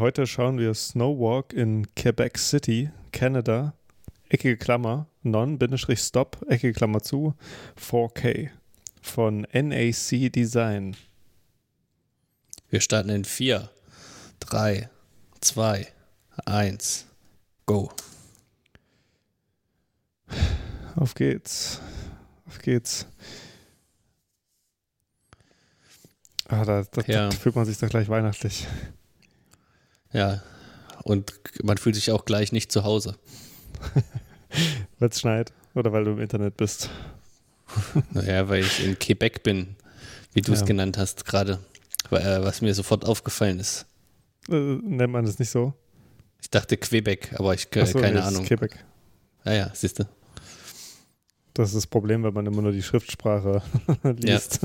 Heute schauen wir Snowwalk in Quebec City, Canada, eckige Klammer, non-stop, eckige Klammer zu, 4K von NAC Design. Wir starten in 4, 3, 2, 1, go. Auf geht's. Auf geht's. Ah, da, da, Ja. da fühlt man sich doch gleich weihnachtlich. Ja, und man fühlt sich auch gleich nicht zu Hause. Weil es schneit oder weil du im Internet bist. Naja, weil ich in Quebec bin, wie du es Ja. genannt hast gerade. Äh, Was mir sofort aufgefallen ist. Äh, nennt man das nicht so? Ich dachte Quebec, aber ich Ach so, keine nee, Ahnung. Quebec. Ah ja, siehst du. Das ist das Problem, wenn man immer nur die Schriftsprache liest.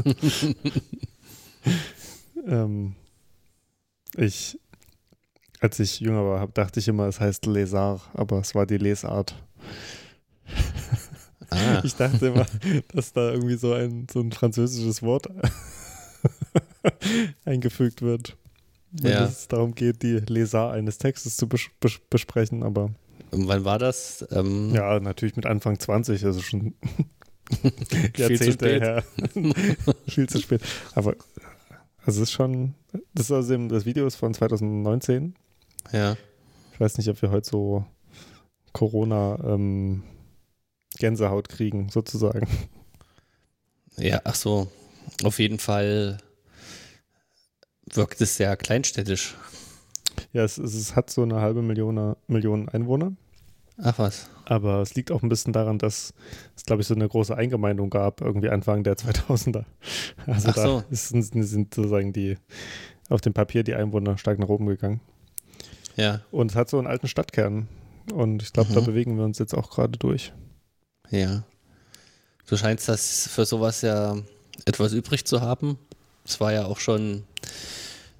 ähm, ich, als ich jünger war, dachte ich immer, es heißt Lesart, aber es war die Lesart. Ah, Ich dachte immer, dass da irgendwie so ein, so ein französisches Wort eingefügt wird. Wenn Ja. es darum geht, die Lesart eines Textes zu bes bes besprechen, aber und wann war das? Ähm, ja, natürlich mit Anfang 20, also schon Viel zu Jahrzehnte spät. her. Viel zu spät. Aber also es ist schon, das ist außerdem, das Video ist von 2019. Ja, Ich weiß nicht, ob wir heute so Corona ähm, Gänsehaut kriegen, sozusagen. ja, ach so. Auf jeden Fall wirkt es sehr kleinstädtisch. Ja, es, es, es hat so eine halbe Million, Million Einwohner. Ach was. Aber es liegt auch ein bisschen daran, dass es, glaube ich, so eine große Eingemeindung gab, irgendwie Anfang der 2000er. Also Ach da so. ist, sind sozusagen die, auf dem Papier die Einwohner stark nach oben gegangen. Ja, Und es hat so einen alten Stadtkern. Und ich glaube, da Mhm. bewegen wir uns jetzt auch gerade durch. ja. Du scheinst das für sowas ja etwas übrig zu haben. Es war ja auch schon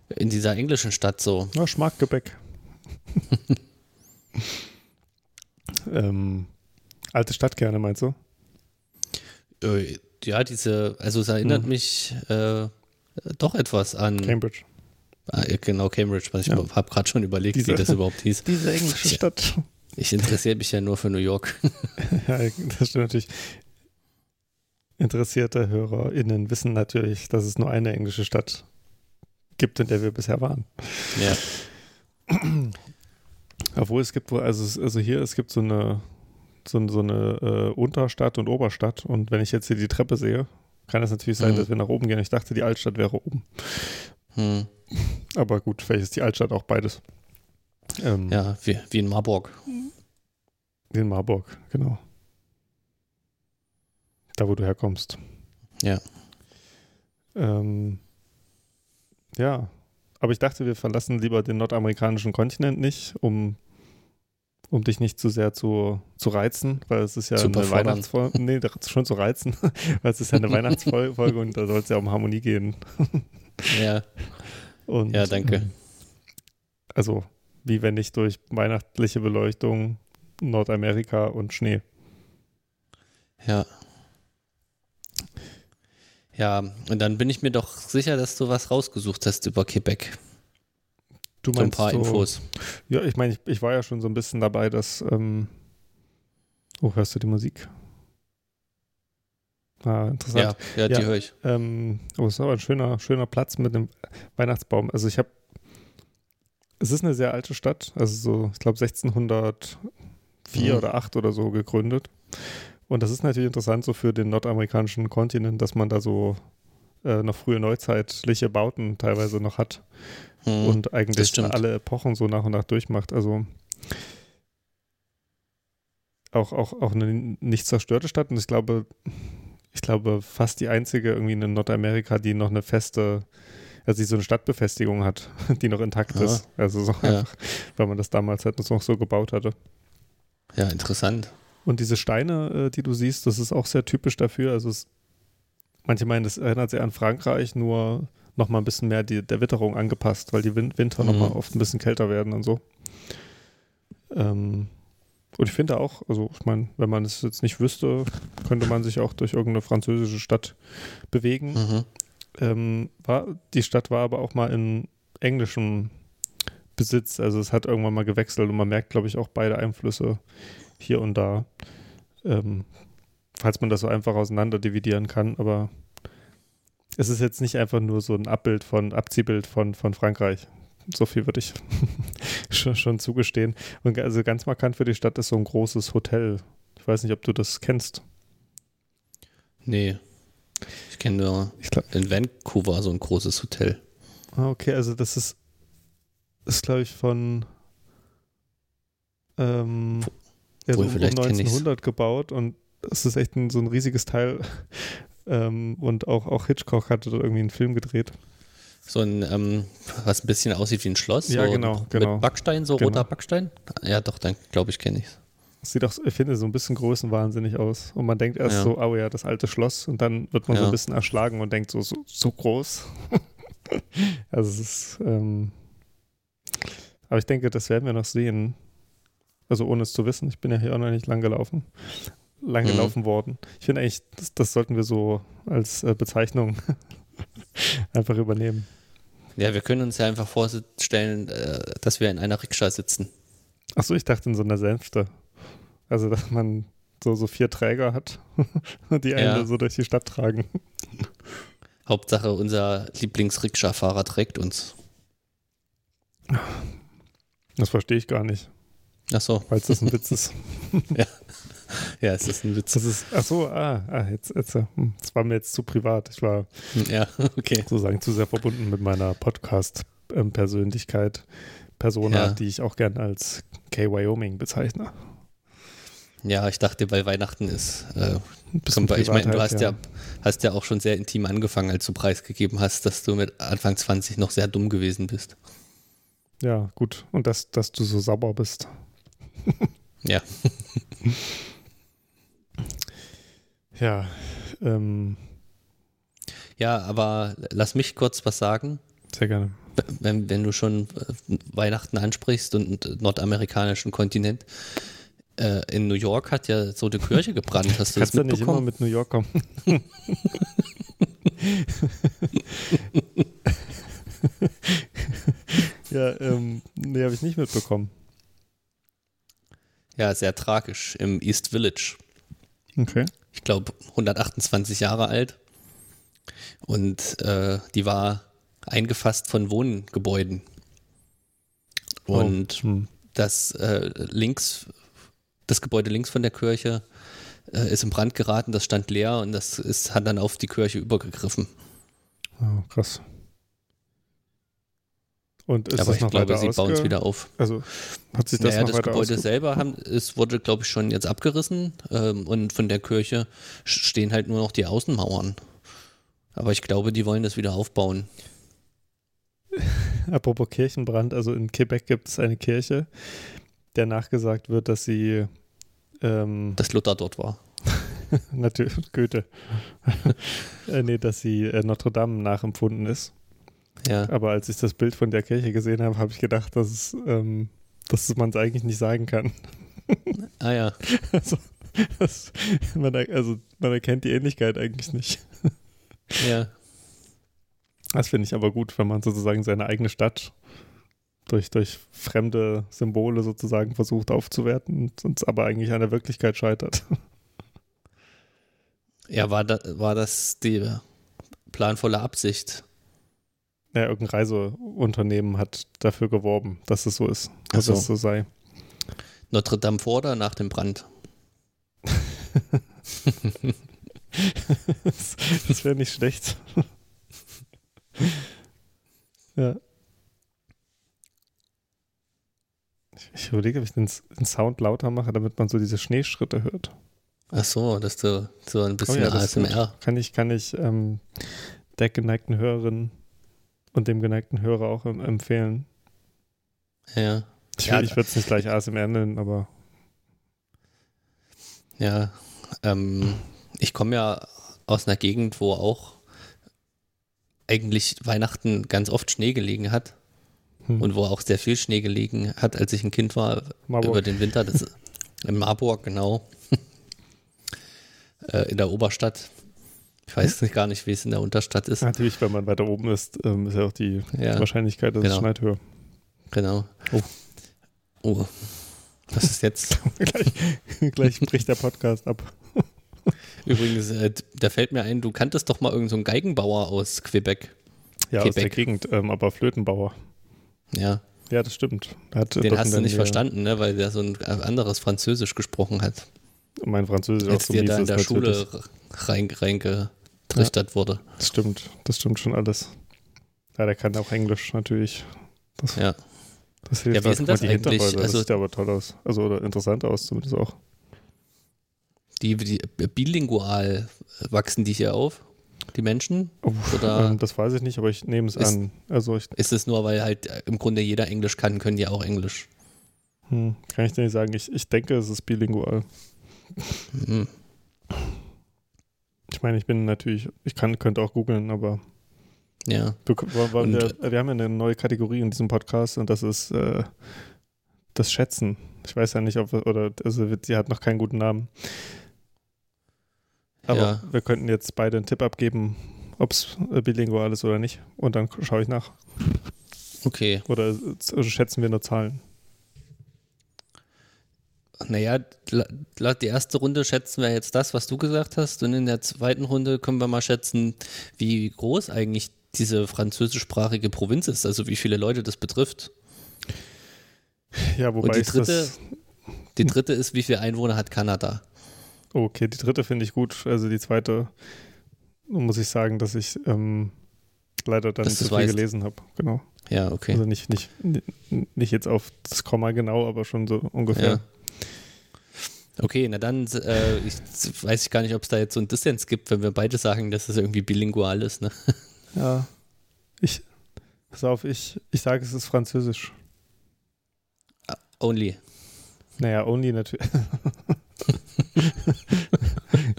in dieser englischen Stadt so. Ja, Schmackgebäck. ähm, alte Stadtkerne, meinst du? Äh, Ja, diese, also es erinnert Hm. mich äh, doch etwas an Cambridge. Ah, genau Cambridge, was ich Ja. habe gerade schon überlegt, Diese- wie das überhaupt hieß. Diese englische. Stadt. Ich interessiere mich ja nur für New York. ja, das stimmt natürlich. Interessierte HörerInnen wissen natürlich, dass es nur eine englische Stadt gibt, in der wir bisher waren. ja, Obwohl es gibt wohl, also, also hier, es gibt so eine, so, so eine äh, Unterstadt und Oberstadt. Und wenn ich jetzt hier die Treppe sehe, kann es natürlich sein, Mhm. dass wir nach oben gehen. Ich dachte, die Altstadt wäre oben. hm, Aber gut, vielleicht ist die Altstadt auch beides. Ähm, ja wie, wie in Marburg. In Marburg, genau. Da, wo du herkommst. Ja. Ähm, ja, aber ich dachte, wir verlassen lieber den nordamerikanischen Kontinent nicht, um, um dich nicht zu sehr zu, zu reizen, weil es ist ja Zu eine. Weihnachtsfolge. Nee, schon zu reizen, weil es ist ja eine Weihnachtsfolge und da soll es ja um Harmonie gehen. Ja, Und, ja, danke. ähm, Also, wie wenn nicht durch weihnachtliche Beleuchtung, Nordamerika und Schnee. Ja. Ja, und dann bin ich mir doch sicher, dass du was rausgesucht hast über Quebec. Du So ein paar so, Infos. Ja, ich meine, ich, ich war ja schon so ein bisschen dabei, dass. Ähm, oh, hörst du die Musik? Ah, interessant. Ja, ja, die Ja. höre ich. Ähm, oh, es ist aber ein schöner, schöner Platz mit einem Weihnachtsbaum. Also ich habe, es ist eine sehr alte Stadt, also so, ich glaube 1604 Mhm. oder 8 oder so gegründet. Und das ist natürlich interessant so für den nordamerikanischen Kontinent, dass man da so äh, noch frühe neuzeitliche Bauten teilweise noch hat Hm, und eigentlich alle Epochen so nach und nach durchmacht. Also auch, auch, auch eine nicht zerstörte Stadt und ich glaube, ich glaube, fast die einzige irgendwie in Nordamerika, die noch eine feste, also die so eine Stadtbefestigung hat, die noch intakt Ja. ist. Also so Ja. einfach, weil man das damals halt noch so gebaut hatte. ja, interessant. Und diese Steine, äh, die du siehst, das ist auch sehr typisch dafür. Also es, manche meinen, das erinnert sehr an Frankreich, nur noch mal ein bisschen mehr die, der Witterung angepasst, weil die Win Winter noch mal Mhm. oft ein bisschen kälter werden und so. Ähm, und ich finde auch, also ich meine, wenn man es jetzt nicht wüsste, könnte man sich auch durch irgendeine französische Stadt bewegen. Mhm. Ähm, war, die Stadt war aber auch mal in englischem Besitz. Also es hat irgendwann mal gewechselt und man merkt, glaube ich, auch beide Einflüsse hier und da. Ähm, falls man das so einfach auseinander dividieren kann, aber es ist jetzt nicht einfach nur so ein Abbild von, Abziehbild von, von Frankreich. So viel würde ich schon, schon zugestehen. Und also ganz markant für die Stadt ist so ein großes Hotel. Ich weiß nicht, ob du das kennst. Nee. Ich kenne nur Ich glaub, in Vancouver so ein großes Hotel. Ah, okay, also das ist, ist glaube ich, von ähm, ja, so um, um vielleicht kenn ich's. 1900 gebaut und es ist echt ein, so ein riesiges Teil. Ähm, und auch, auch Hitchcock hatte da irgendwie einen Film gedreht. So ein, ähm, was ein bisschen aussieht wie ein Schloss. Ja, so genau, genau. Mit Backstein, so Genau. roter Backstein. Ja, doch, dann glaube ich, kenne ich es. Sieht auch, ich finde, so ein bisschen größenwahnsinnig aus. Und man denkt erst Ja. so, oh ja, das alte Schloss. Und dann wird man so Ja. ein bisschen erschlagen und denkt so, so, so groß. also es ist, ähm, aber ich denke, das werden wir noch sehen. Also ohne es zu wissen. Ich bin ja hier auch noch nicht lang gelaufen. Lang Mhm. gelaufen worden. Ich finde eigentlich, das, das sollten wir so als äh, Bezeichnung einfach übernehmen. Ja, wir können uns ja einfach vorstellen, äh, dass wir in einer Rikscha sitzen. Achso, ich dachte in so einer Sänfte. Also, dass man so, so vier Träger hat, die einen Ja. so durch die Stadt tragen. Hauptsache, unser Lieblings-Rikscha-Fahrer trägt uns. Das verstehe ich gar nicht, Ach so, weil es das ein Witz ist. ja, es ist ein Witz. Das ist, ach so, ah, ah jetzt, jetzt, äh, hm, das war mir jetzt zu privat. Ich war Ja, okay. sozusagen zu sehr verbunden mit meiner Podcast-Persönlichkeit, Persona, Ja. die ich auch gern als K-Wyoming bezeichne. Ja, ich dachte, bei Weihnachten ist. Äh, zum, ich meine, du hast ja. hast ja auch schon sehr intim angefangen, als du preisgegeben hast, dass du mit Anfang 20 noch sehr dumm gewesen bist. Ja, gut. Und dass, dass du so sauber bist. Ja. Ja, ähm, Ja, aber lass mich kurz was sagen. sehr gerne. wenn, wenn du schon äh, Weihnachten ansprichst und einen nordamerikanischen Kontinent, äh, in New York hat ja so eine Kirche gebrannt. Hast du das Kannst du nicht immer mitbekommen? mit New York kommen? ja, ähm, nee, habe ich nicht mitbekommen. Ja, sehr tragisch. Im East Village. Okay. Ich glaube, 128 Jahre alt. Und äh, die war eingefasst von Wohngebäuden. Und Hm. das äh, links, das Gebäude links von der Kirche äh, ist in Brand geraten, das stand leer und das ist, hat dann auf die Kirche übergegriffen. Oh, krass. Und ist Aber ich noch glaube, sie bauen es wieder auf. Also hat sich das naja, noch das Gebäude selber haben, es wurde, glaube ich, schon jetzt abgerissen ähm, und von der Kirche stehen halt nur noch die Außenmauern. Aber ich glaube, die wollen das wieder aufbauen. Apropos Kirchenbrand, also in Quebec gibt es eine Kirche, der nachgesagt wird, dass sie ähm, Dass Luther dort war. natürlich Goethe, äh, nee, dass sie äh, Notre Dame nachempfunden ist. Ja. Aber als ich das Bild von der Kirche gesehen habe, habe ich gedacht, dass, es, ähm, dass man es eigentlich nicht sagen kann. Ah ja. Also, das, man, also man erkennt die Ähnlichkeit eigentlich nicht. Ja. Das finde ich aber gut, wenn man sozusagen seine eigene Stadt durch, durch fremde Symbole sozusagen versucht aufzuwerten und aber eigentlich an der Wirklichkeit scheitert. Ja, war, da, war das die planvolle Absicht? Ja, irgendein Reiseunternehmen hat dafür geworben, dass es so ist, dass so. es so sei. Notre Dame vor oder nach dem Brand? das das wäre nicht schlecht. ja. Ich, ich überlege, ob ich den, den Sound lauter mache, damit man so diese Schneeschritte hört. Ach so, dass du so ein bisschen Oh ja. ASMR. Kann ich, kann ich ähm, der geneigten Hörerin und dem geneigten Hörer auch em- empfehlen. Ja. Ich, Ja, ich würde es nicht gleich ASMR nennen, aber Ja, ähm, ich komme ja aus einer Gegend, wo auch eigentlich Weihnachten ganz oft Schnee gelegen hat hm, und wo auch sehr viel Schnee gelegen hat, als ich ein Kind war, Marburg. über den Winter. Das, in Marburg, genau. äh, in der Oberstadt. Ich weiß nicht gar nicht, wie es in der Unterstadt ist. natürlich, wenn man weiter oben ist, ähm, ist ja auch die Ja, Wahrscheinlichkeit, dass genau. es schneit höher. Genau. Oh. Oh. Was ist jetzt? gleich, gleich bricht der Podcast ab. Übrigens, äh, da fällt mir ein, du kanntest doch mal irgendeinen so Geigenbauer aus Quebec. Ja, aus der Quebec. Gegend, ähm, aber Flötenbauer. Ja, Ja, das stimmt. Hat den hast du nicht verstanden, ne? weil der so ein anderes Französisch gesprochen hat, Mein Französisch auch als so dir mies da in ist der. Schule rein, reingetrichtert wurde. Das stimmt, das stimmt schon alles. Ja, der kann auch Englisch natürlich. Das, Ja. das hilft Ja, wie auch. Guck mal, das die eigentlich? Also- das sieht aber toll aus. Also oder interessant aus zumindest auch. Die, die bilingual wachsen die hier auf, die Menschen? Oder Ähm, das weiß ich nicht, aber ich nehme es Ist- an. Also ich ist es nur, weil halt äh, im Grunde jeder Englisch kann, können die auch Englisch? hm, kann ich dir nicht sagen. Ich, ich denke, es ist bilingual. Hm. Ich meine, ich bin natürlich, ich kann, könnte auch googeln, aber Ja, du, Und- wir, wir haben ja eine neue Kategorie in diesem Podcast und das ist äh, das Schätzen. Ich weiß ja nicht, ob oder also sie hat noch keinen guten Namen. Aber Ja. wir könnten jetzt beide einen Tipp abgeben, ob es bilingual ist oder nicht. Und dann schaue ich nach. okay. Oder äh, schätzen wir nur Zahlen. Naja, la- la- die erste Runde schätzen wir jetzt das, was du gesagt hast. Und in der zweiten Runde können wir mal schätzen, wie groß eigentlich diese französischsprachige Provinz ist, also wie viele Leute das betrifft. Ja, wobei die ich das. dritte- Die dritte ist, wie viele Einwohner hat Kanada? Okay, die dritte finde ich gut. Also die zweite muss ich sagen, dass ich ähm, leider dann nicht so viel weißt. gelesen habe. Genau. Ja, okay. Also nicht, nicht, nicht jetzt auf das Komma genau, aber schon so ungefähr. Ja. Okay, na dann äh, ich, weiß ich gar nicht, ob es da jetzt so einen Dissens gibt, wenn wir beide sagen, dass es irgendwie bilingual ist. Ne? Ja. Ich, pass auf, ich, ich sage, es ist Französisch. Only. Naja, only natürlich.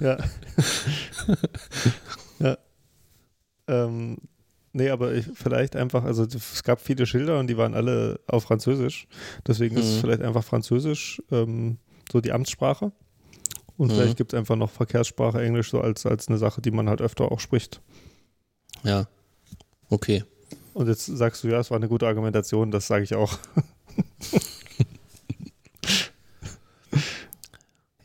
ja. ja. Ähm, nee, aber ich, vielleicht einfach, also es gab viele Schilder und die waren alle auf Französisch. Deswegen ist es Mhm. vielleicht einfach Französisch ähm, so die Amtssprache. Und Mhm. vielleicht gibt es einfach noch Verkehrssprache Englisch so als, als eine Sache, die man halt öfter auch spricht. Ja. Okay. Und jetzt sagst du, ja, es war eine gute Argumentation, das sage ich auch.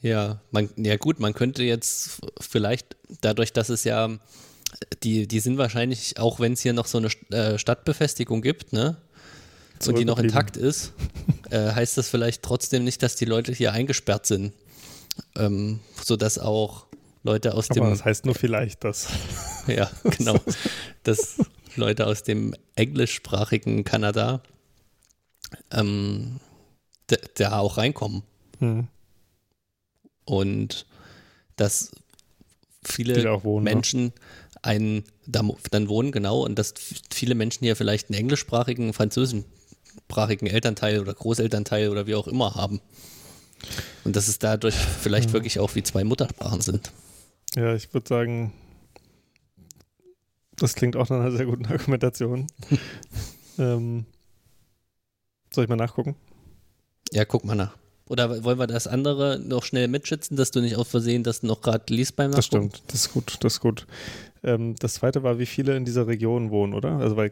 Ja, man, ja gut, man könnte jetzt vielleicht, dadurch, dass es ja, die, die sind wahrscheinlich, auch wenn es hier noch so eine äh, Stadtbefestigung gibt, ne? Und die noch intakt ist, äh, heißt das vielleicht trotzdem nicht, dass die Leute hier eingesperrt sind. Ähm, sodass auch Leute aus Aber dem das heißt nur vielleicht das. Ja, genau. Dass Leute aus dem englischsprachigen Kanada ähm, da, auch reinkommen. Hm. Und dass viele wohnen. ne? Menschen einen, da, dann wohnen, genau, und dass viele Menschen hier vielleicht einen englischsprachigen, französischsprachigen Elternteil oder Großelternteil oder wie auch immer haben. Und dass es dadurch vielleicht Ja. wirklich auch wie zwei Muttersprachen sind. Ja, ich würde sagen, das klingt auch nach einer sehr guten Argumentation. ähm, soll ich mal nachgucken? Ja, guck mal nach. Oder wollen wir das andere noch schnell mitschätzen, dass du nicht aus Versehen das noch gerade liest beim Das Nachgucken? stimmt, das ist gut, das ist gut. Ähm, das zweite war, wie viele in dieser Region wohnen, oder? Also, weil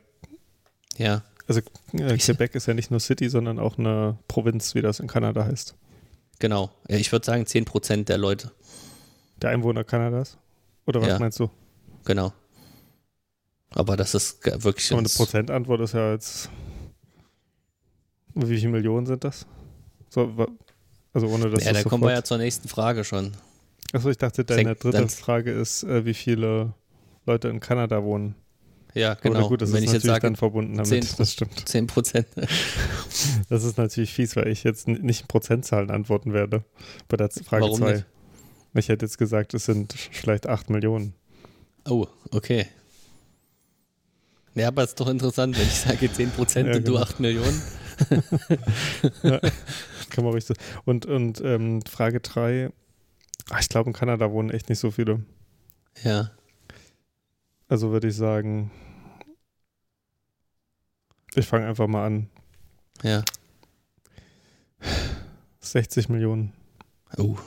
Ja, äh, Ich- Quebec ist ja nicht nur City, sondern auch eine Provinz, wie das in Kanada heißt. genau. Ich würde sagen 10% der Leute. Der Einwohner Kanadas? Oder was Ja. meinst du? Genau. Aber das ist wirklich. Aber eine Prozentantwort ist ja jetzt. Wie viele Millionen sind das? So, also ohne dass ja, da kommen wir ja zur nächsten Frage schon. Achso, ich dachte, deine dritte Frage ist, äh, wie viele Leute in Kanada wohnen. Ja, genau. gut, das Wenn ist ich jetzt natürlich sage dann verbunden damit. 10 Das stimmt. 10%. Das ist natürlich fies, weil ich jetzt nicht in Prozentzahlen antworten werde bei der Frage Warum 2. nicht? Ich hätte jetzt gesagt, es sind vielleicht 8 Millionen. Oh, okay. Ja, aber es ist doch interessant, wenn ich sage 10% Ja, und du genau. 8 Millionen. Kann man richtig. Und, und ähm, Frage 3. Ich glaube, in Kanada wohnen echt nicht so viele. Ja. Also würde ich sagen, ich fange einfach mal an. Ja. 60 Millionen. Oh,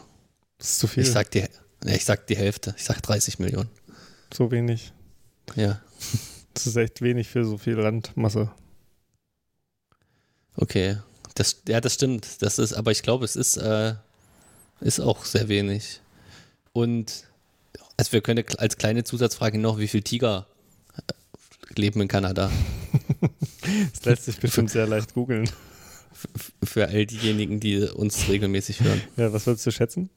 Das ist zu viel. ich sag die, ich sag die Hälfte. Ich sag 30 Millionen. so wenig. Ja. Das ist echt wenig für so viel Landmasse. Okay. Das, ja, das stimmt. Das ist, aber ich glaube, es ist, äh, ist auch sehr wenig. Und also wir können als kleine Zusatzfrage noch, wie viele Tiger äh, leben in Kanada? das lässt sich bestimmt sehr leicht googeln. Für all diejenigen, die uns regelmäßig hören. Ja, was würdest du schätzen?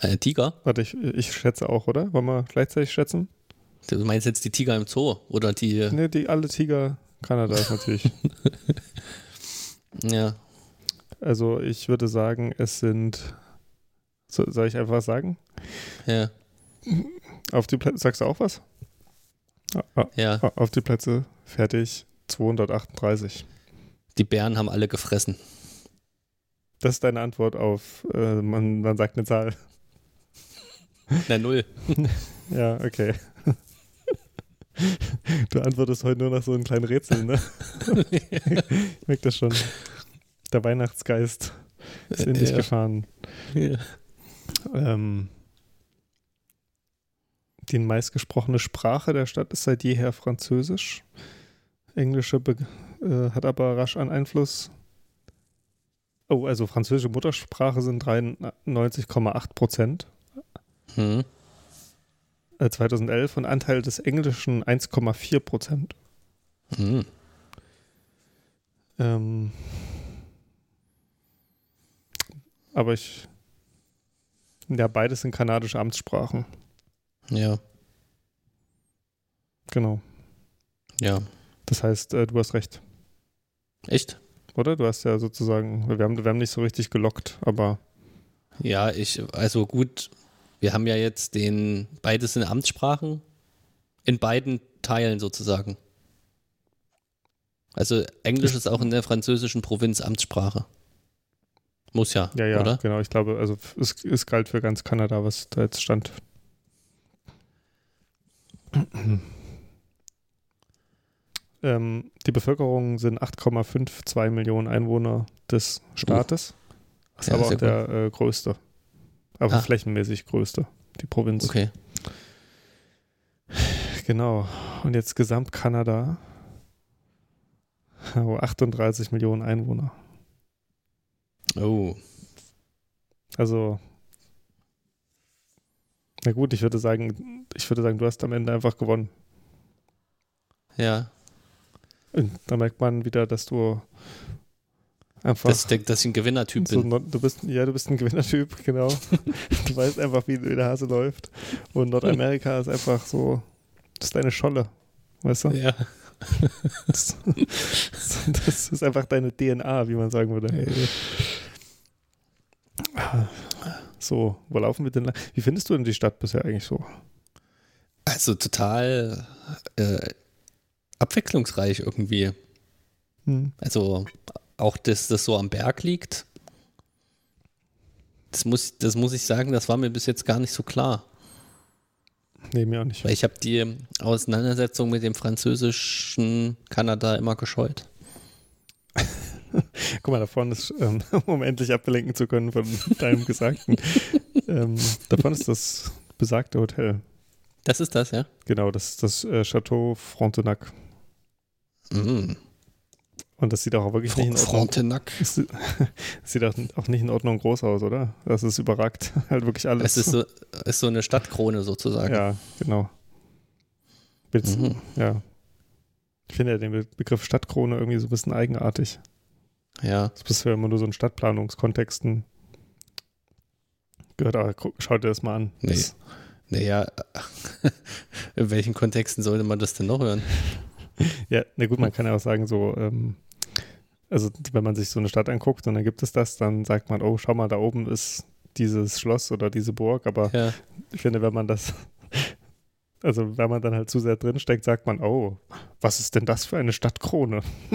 Ein Tiger? Warte, ich, ich schätze auch, oder? Wollen wir gleichzeitig schätzen? Du meinst jetzt die Tiger im Zoo oder die. Ne, die alle Tiger Kanadas natürlich. ja. Also ich würde sagen, es sind. So, soll ich einfach sagen? Ja. Auf die Plätze, sagst du auch was? Ah, ja. Auf die Plätze, fertig, 238. Die Bären haben alle gefressen. Das ist deine Antwort auf, äh, man, man sagt eine Zahl. Na, null. ja, okay. Du antwortest heute nur nach so einem kleinen Rätsel, ne? ich merke das schon. Der Weihnachtsgeist ist in dich ja. gefahren. Ja. Ähm, die meistgesprochene Sprache der Stadt ist seit jeher Französisch. Englische Be äh, hat aber rasch an Einfluss. Oh, also französische Muttersprache sind 93,8 Prozent. Hm. 2011 äh, und Anteil des Englischen 1,4 Prozent. Hm. Ähm, aber ich. Ja, beides sind kanadische Amtssprachen. Ja. Genau. Ja. Das heißt, äh, du hast recht. Echt? Oder? Du hast ja sozusagen, wir haben, wir haben nicht so richtig gelockt, aber. Ja, ich, also gut, wir haben ja jetzt den, beides sind Amtssprachen, in beiden Teilen sozusagen. Also Englisch ist auch in der französischen Provinz Amtssprache. Muss ja, ja, ja oder? genau. Ich glaube, also es, es galt für ganz Kanada, was da jetzt stand. Ähm, die Bevölkerung sind 8,52 Millionen Einwohner des Staates. Uh. Das ist ja, aber auch der äh, größte. Aber ah. flächenmäßig größte, die Provinz. Okay. Genau. Und jetzt Gesamtkanada. Oh, 38 Millionen Einwohner. Oh. Also, na gut, ich würde sagen, ich würde sagen, du hast am Ende einfach gewonnen. Ja. Und da merkt man wieder, dass du einfach. Dass ich, dass ich ein Gewinnertyp so, bin. Du bist, ja, du bist ein Gewinnertyp, genau. du weißt einfach, wie, wie der Hase läuft. Und Nordamerika ist einfach so, das ist deine Scholle. Weißt du? Ja. Das, das ist einfach deine DNA, wie man sagen würde. So, wo laufen wir denn lang? Wie findest du denn die Stadt bisher eigentlich so? Also total äh, abwechslungsreich irgendwie. Hm. Also auch, dass das so am Berg liegt. Das muss, das muss ich sagen, das war mir bis jetzt gar nicht so klar. Nee, mir auch nicht. Weil ich habe die Auseinandersetzung mit dem französischen Kanada immer gescheut. Guck mal, da vorne ist, ähm, um endlich ablenken zu können von deinem Gesagten, ähm, da vorne ist das besagte Hotel. Das ist das, ja? Genau, das ist das äh, Chateau Frontenac. Mm. Und das sieht auch wirklich nicht in Ordnung Frontenac. Das sieht auch, auch nicht in Ordnung groß aus, oder? Das ist überragt. Halt wirklich alles. Es ist so, ist so eine Stadtkrone sozusagen. Ja, genau. Mhm. Ja. Ich finde ja den Begriff Stadtkrone irgendwie so ein bisschen eigenartig. Ja. Das bist du ja immer nur so in Stadtplanungskontexten gehört, aber schau dir das mal an. Nee. Das, naja, in welchen Kontexten sollte man das denn noch hören? ja, na gut, man kann ja auch sagen, so, ähm, also wenn man sich so eine Stadt anguckt und dann gibt es das, dann sagt man, oh, schau mal, da oben ist dieses Schloss oder diese Burg, aber ja. ich finde, wenn man das also wenn man dann halt zu sehr drinsteckt, sagt man, oh, was ist denn das für eine Stadtkrone?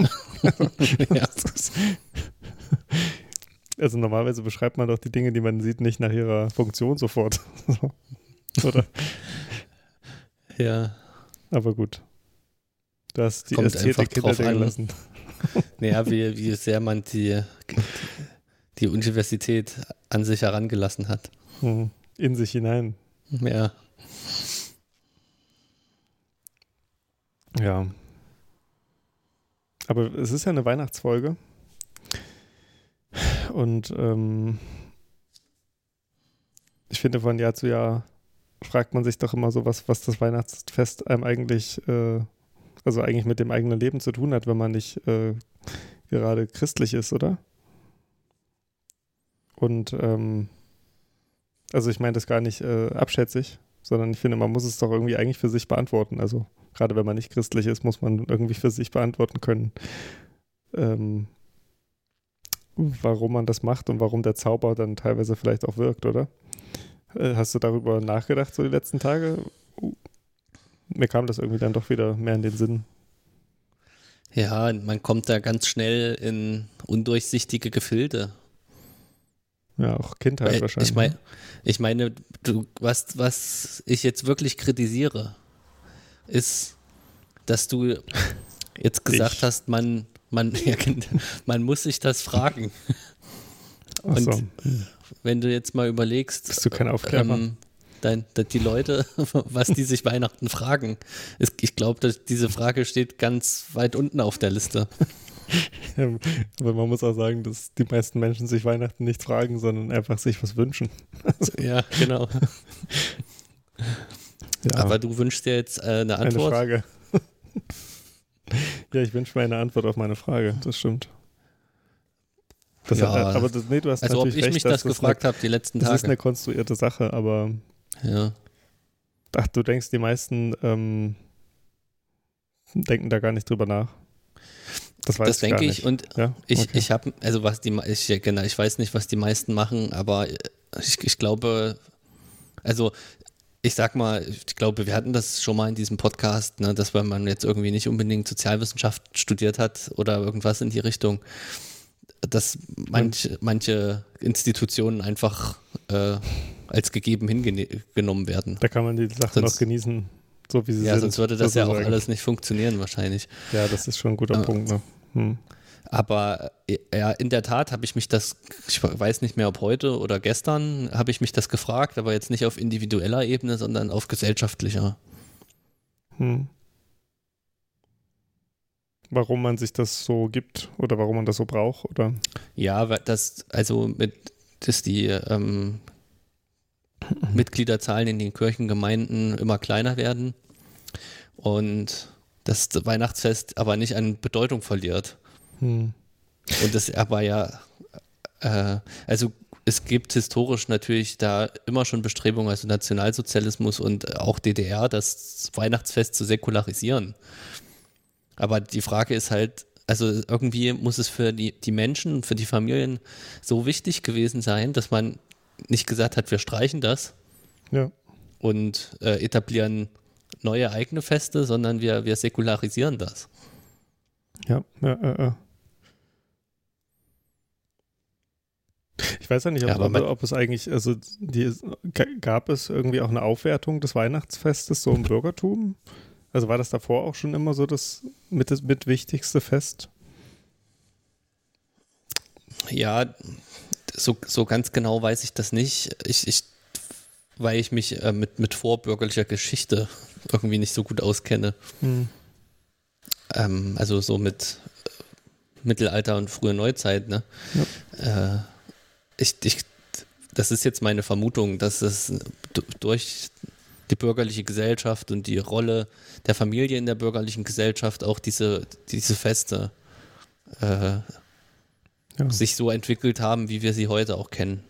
ja. also normalerweise beschreibt man doch die Dinge, die man sieht, nicht nach ihrer Funktion sofort. Oder? Ja. Aber gut. Du hast die Kommt Ästhetik hinter dir gelassen. Naja, wie, wie sehr man die, die Universität an sich herangelassen hat. Hm. In sich hinein. Ja. Ja. aber es ist ja eine Weihnachtsfolge. Und ähm, ich finde, von Jahr zu Jahr fragt man sich doch immer so, was, was das Weihnachtsfest einem eigentlich, äh, also eigentlich mit dem eigenen Leben zu tun hat, wenn man nicht äh, gerade christlich ist, oder? Und ähm, also ich meine das gar nicht äh, abschätzig, sondern ich finde, man muss es doch irgendwie eigentlich für sich beantworten. Also gerade wenn man nicht christlich ist, muss man irgendwie für sich beantworten können, ähm, warum man das macht und warum der Zauber dann teilweise vielleicht auch wirkt, oder? Äh, hast du darüber nachgedacht so die letzten Tage? Mir kam das irgendwie dann doch wieder mehr in den Sinn. Ja, man kommt da ganz schnell in undurchsichtige Gefilde. Ja, auch Kindheit wahrscheinlich. Ich, mein, ich meine, du, was, was ich jetzt wirklich kritisiere, ist, dass du jetzt gesagt Ich. hast, man, man, ja, man muss sich das fragen. Ach so. und- Wenn du jetzt mal überlegst, Bist du kein Aufklärer? ähm, dein, die Leute, was die sich Weihnachten fragen, ist, ich glaube, diese Frage steht ganz weit unten auf der Liste. Aber man muss auch sagen, dass die meisten Menschen sich Weihnachten nicht fragen, sondern einfach sich was wünschen. Ja, genau. Ja, Aber du wünschst dir jetzt äh, eine eine Antwort. Frage. ja, ich wünsche mir eine Antwort auf meine Frage, das stimmt. Das Ja. hat, aber das, nee, du hast Also ob ich recht, mich das gefragt habe die letzten Eine, das ist eine Tage. konstruierte Sache, aber Ja. ach, du denkst, die meisten ähm, denken da gar nicht drüber nach. Das weiß Das ich gar denke ich nicht. und ja? ich, okay. ich habe, also was die, ich, genau, ich weiß nicht, was die meisten machen, aber ich, ich glaube, also ich sag mal, ich glaube, wir hatten das schon mal in diesem Podcast, ne, dass wenn man jetzt irgendwie nicht unbedingt Sozialwissenschaft studiert hat oder irgendwas in die Richtung, dass manch, manche Institutionen einfach äh, als gegeben hingenommen werden. da kann man die Sachen Sonst- noch genießen, so wie sie Ja, sind. sonst würde das ja auch sozusagen. alles nicht funktionieren wahrscheinlich. Ja, das ist schon ein guter Ja. Punkt. Ne? Hm. Aber äh, ja, in der Tat habe ich mich das, ich weiß nicht mehr, ob heute oder gestern, habe ich mich das gefragt, aber jetzt nicht auf individueller Ebene, sondern auf gesellschaftlicher. Hm. Warum man sich das so gibt oder warum man das so braucht oder Ja, weil das, also mit, dass die ähm, Mitgliederzahlen in den Kirchengemeinden immer kleiner werden und das Weihnachtsfest aber nicht an Bedeutung verliert. Hm. Und das aber ja, äh, also es gibt historisch natürlich da immer schon Bestrebungen, also Nationalsozialismus und auch DDR, das Weihnachtsfest zu säkularisieren. Aber die Frage ist halt, also irgendwie muss es für die, die Menschen, für die Familien so wichtig gewesen sein, dass man nicht gesagt hat, wir streichen das ja. und äh, etablieren neue eigene Feste, sondern wir, wir säkularisieren das. Ja, ja, ja, ja. Ich weiß ja nicht, ob, Ja, ob, ob es eigentlich, also die, ga- gab es irgendwie auch eine Aufwertung des Weihnachtsfestes so im Bürgertum? Also war das davor auch schon immer so das mit, das mit wichtigste Fest? Ja, so, so ganz genau weiß ich das nicht. Ich, ich, weil ich mich äh, mit, mit vorbürgerlicher Geschichte irgendwie nicht so gut auskenne. Ähm, also so mit äh, Mittelalter und frühe Neuzeit, ne? Äh, ich, ich, das ist jetzt meine Vermutung, dass es durch die bürgerliche Gesellschaft und die Rolle der Familie in der bürgerlichen Gesellschaft auch diese, diese Feste äh, Ja. sich so entwickelt haben, wie wir sie heute auch kennen.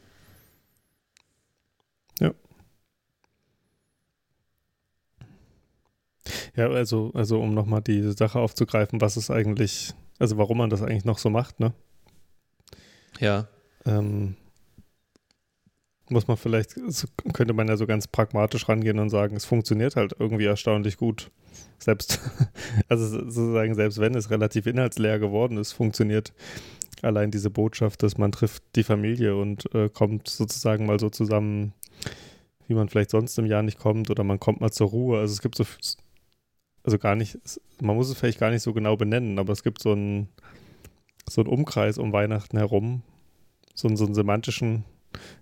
Ja, also, also um nochmal die Sache aufzugreifen, was ist eigentlich, also warum man das eigentlich noch so macht, ne? Ja, Ähm, muss man vielleicht, könnte man ja so ganz pragmatisch rangehen und sagen, es funktioniert halt irgendwie erstaunlich gut. Selbst, also sozusagen, selbst wenn es relativ inhaltsleer geworden ist, funktioniert allein diese Botschaft, dass man trifft die Familie und äh, kommt sozusagen mal so zusammen, wie man vielleicht sonst im Jahr nicht kommt oder man kommt mal zur Ruhe. Also es gibt so, also gar nicht, man muss es vielleicht gar nicht so genau benennen, aber es gibt so einen, so einen Umkreis um Weihnachten herum, so einen, so einen semantischen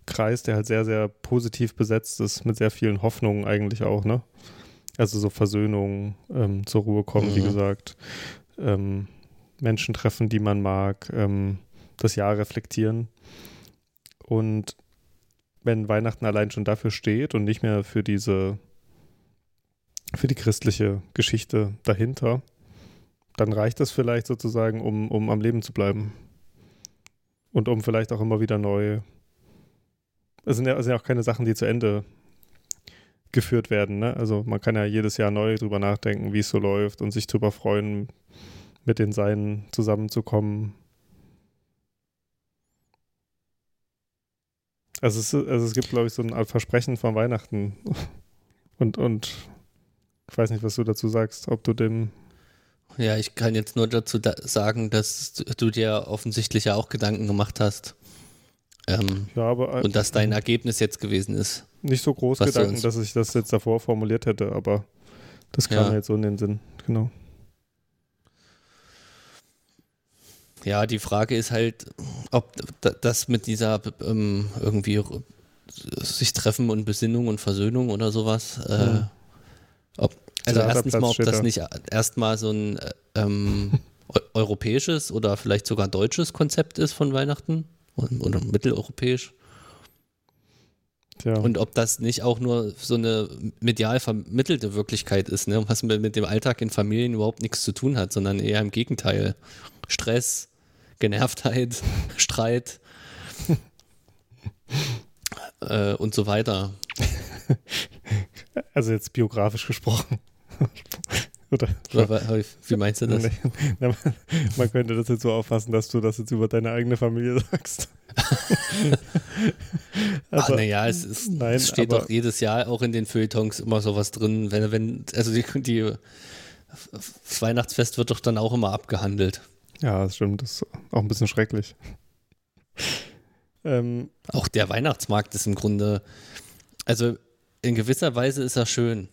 Kreis, der halt sehr, sehr positiv besetzt ist, mit sehr vielen Hoffnungen eigentlich auch, ne? Also so Versöhnung, ähm, zur Ruhe kommen, wie Mhm. gesagt. Ähm, Menschen treffen, die man mag, ähm, das Jahr reflektieren. Und wenn Weihnachten allein schon dafür steht und nicht mehr für diese, für die christliche Geschichte dahinter, dann reicht das vielleicht sozusagen, um, um am Leben zu bleiben. Und um vielleicht auch immer wieder neu. Es sind ja, es sind ja auch keine Sachen, die zu Ende geführt werden. Ne? Also man kann ja jedes Jahr neu drüber nachdenken, wie es so läuft und sich drüber freuen, mit den Seinen zusammenzukommen. Also es, also es gibt, glaube ich, so Art Versprechen von Weihnachten. Und, und ich weiß nicht, was du dazu sagst, ob du dem. Ja, ich kann jetzt nur dazu da sagen, dass du dir offensichtlich ja auch Gedanken gemacht hast. Ähm, ja, aber, und dass dein Ergebnis jetzt gewesen ist. Nicht so groß Gedanken, dass ich das jetzt davor formuliert hätte, aber das kam ja. jetzt so in den Sinn. Genau. Ja, die Frage ist halt, ob das mit dieser ähm, irgendwie sich treffen und Besinnung und Versöhnung oder sowas, äh, ob, also erstens mal, ob das nicht erstmal so ein ähm, europäisches oder vielleicht sogar deutsches Konzept ist von Weihnachten oder mitteleuropäisch. Tja. Und ob das nicht auch nur so eine medial vermittelte Wirklichkeit ist, ne? was mit dem Alltag in Familien überhaupt nichts zu tun hat, sondern eher im Gegenteil. Stress, Genervtheit, Streit äh, und so weiter. Also jetzt biografisch gesprochen. Oder, Wie meinst du das? Man könnte das jetzt so auffassen, dass du das jetzt über deine eigene Familie sagst. Ach, naja, es, ist, nein, es steht doch jedes Jahr auch in den Feuilletons immer sowas drin. Wenn, wenn, also die, die, das Weihnachtsfest wird doch dann auch immer abgehandelt. Ja, das stimmt. Das ist auch ein bisschen schrecklich. ähm, auch der Weihnachtsmarkt ist im Grunde, also in gewisser Weise ist er schön.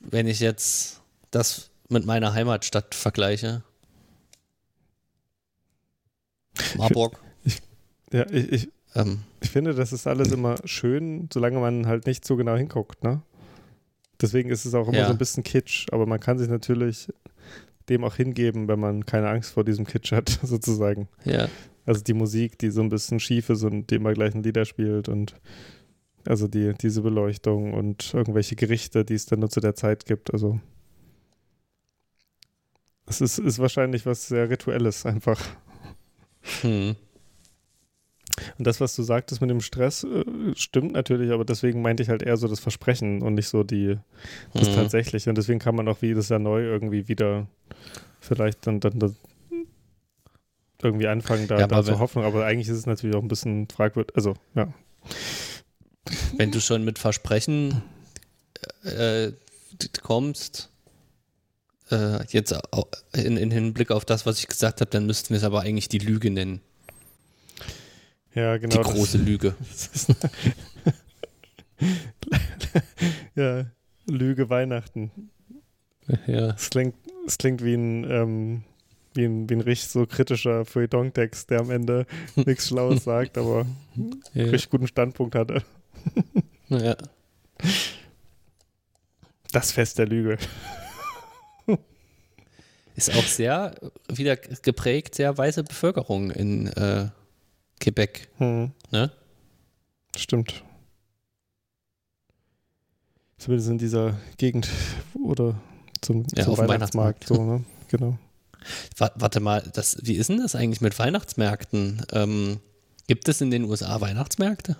Wenn ich jetzt das mit meiner Heimatstadt vergleiche. Marburg. Ich, ja, ich, ich, ähm, ich finde, das ist alles immer schön, solange man halt nicht so genau hinguckt, ne? Deswegen ist es auch immer ja. so ein bisschen kitsch, aber man kann sich natürlich dem auch hingeben, wenn man keine Angst vor diesem Kitsch hat, sozusagen. Ja. Also die Musik, die so ein bisschen schief ist und die immer gleichen Lieder spielt und also die, diese Beleuchtung und irgendwelche Gerichte, die es dann nur zu der Zeit gibt. Also es ist, ist wahrscheinlich was sehr Rituelles einfach. Hm. Und das, was du sagtest mit dem Stress, äh, stimmt natürlich, aber deswegen meinte ich halt eher so das Versprechen und nicht so die, das mhm. Tatsächliche. Und deswegen kann man auch jedes Jahr neu irgendwie wieder vielleicht dann, dann, dann irgendwie anfangen, da, ja, da zu hoffen. Aber eigentlich ist es natürlich auch ein bisschen fragwürdig. Also, ja. Wenn du schon mit Versprechen äh, kommst, äh, jetzt in, in Hinblick auf das, was ich gesagt habe, dann müssten wir es aber eigentlich die Lüge nennen. Ja, genau. Die große das, Lüge. ja, Lüge Weihnachten. Ja. Es klingt, es klingt wie ein, ähm, wie ein, wie ein richtig so kritischer Feuilleton-Text, der am Ende nichts Schlaues sagt, aber ja. einen richtig guten Standpunkt hatte. ja. Das Fest der Lüge. Ist auch sehr wieder geprägt, sehr weiße Bevölkerung in äh, Quebec. Hm. Ne? Stimmt. Zumindest in dieser Gegend oder zum, ja, zum Weihnachtsmarkt. Weihnachtsmarkt. So, ne? Genau. Warte mal, das, wie ist denn das eigentlich mit Weihnachtsmärkten? Ähm, gibt es in den USA Weihnachtsmärkte?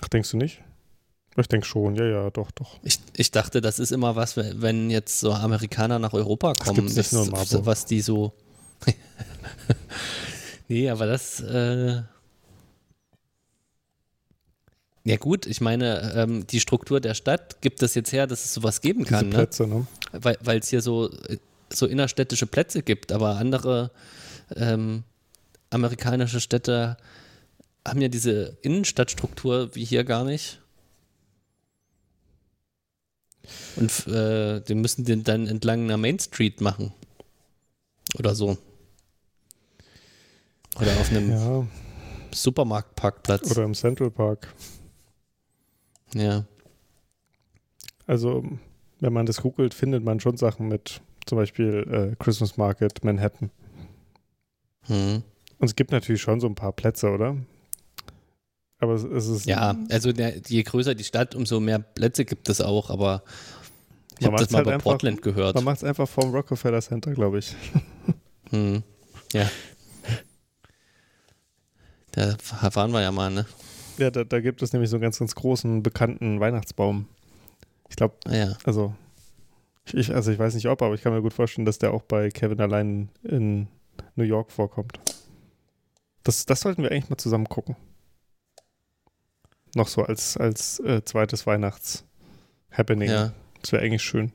Ach, denkst du nicht? Ich denke schon, ja, ja, doch, doch. Ich, ich dachte, das ist immer was, wenn jetzt so Amerikaner nach Europa kommen, das, das, was die so. Nee, aber das. Äh ja, gut, ich meine, ähm, die Struktur der Stadt gibt es jetzt her, dass es sowas geben Diese kann. Ne? Plätze, ne? ne? Weil es hier so, so innerstädtische Plätze gibt, aber andere ähm, amerikanische Städte haben ja diese Innenstadtstruktur wie hier gar nicht. Und äh, die müssen den dann entlang einer Main Street machen. Oder so. Oder auf einem ja. Supermarktparkplatz. Oder im Central Park. Ja. Also, wenn man das googelt, findet man schon Sachen mit Zum Beispiel äh, Christmas Market Manhattan. Hm. Und es gibt natürlich schon so ein paar Plätze, oder? Aber es, es ist. Ja, also der, je größer die Stadt, umso mehr Plätze gibt es auch, aber ich habe das mal halt bei einfach- Portland gehört. Man macht es einfach vom Rockefeller Center, glaube ich. Hm. Ja. Da waren wir ja mal, ne? Ja, da, da gibt es nämlich so einen ganz, ganz großen, bekannten Weihnachtsbaum. Ich glaube, Ah ja. also ich, also ich weiß nicht ob, aber ich kann mir gut vorstellen, dass der auch bei Kevin allein in New York vorkommt. Das, das sollten wir eigentlich mal zusammen gucken. Noch so als, als äh, zweites Weihnachts-Happening. Ja. Das wäre eigentlich schön.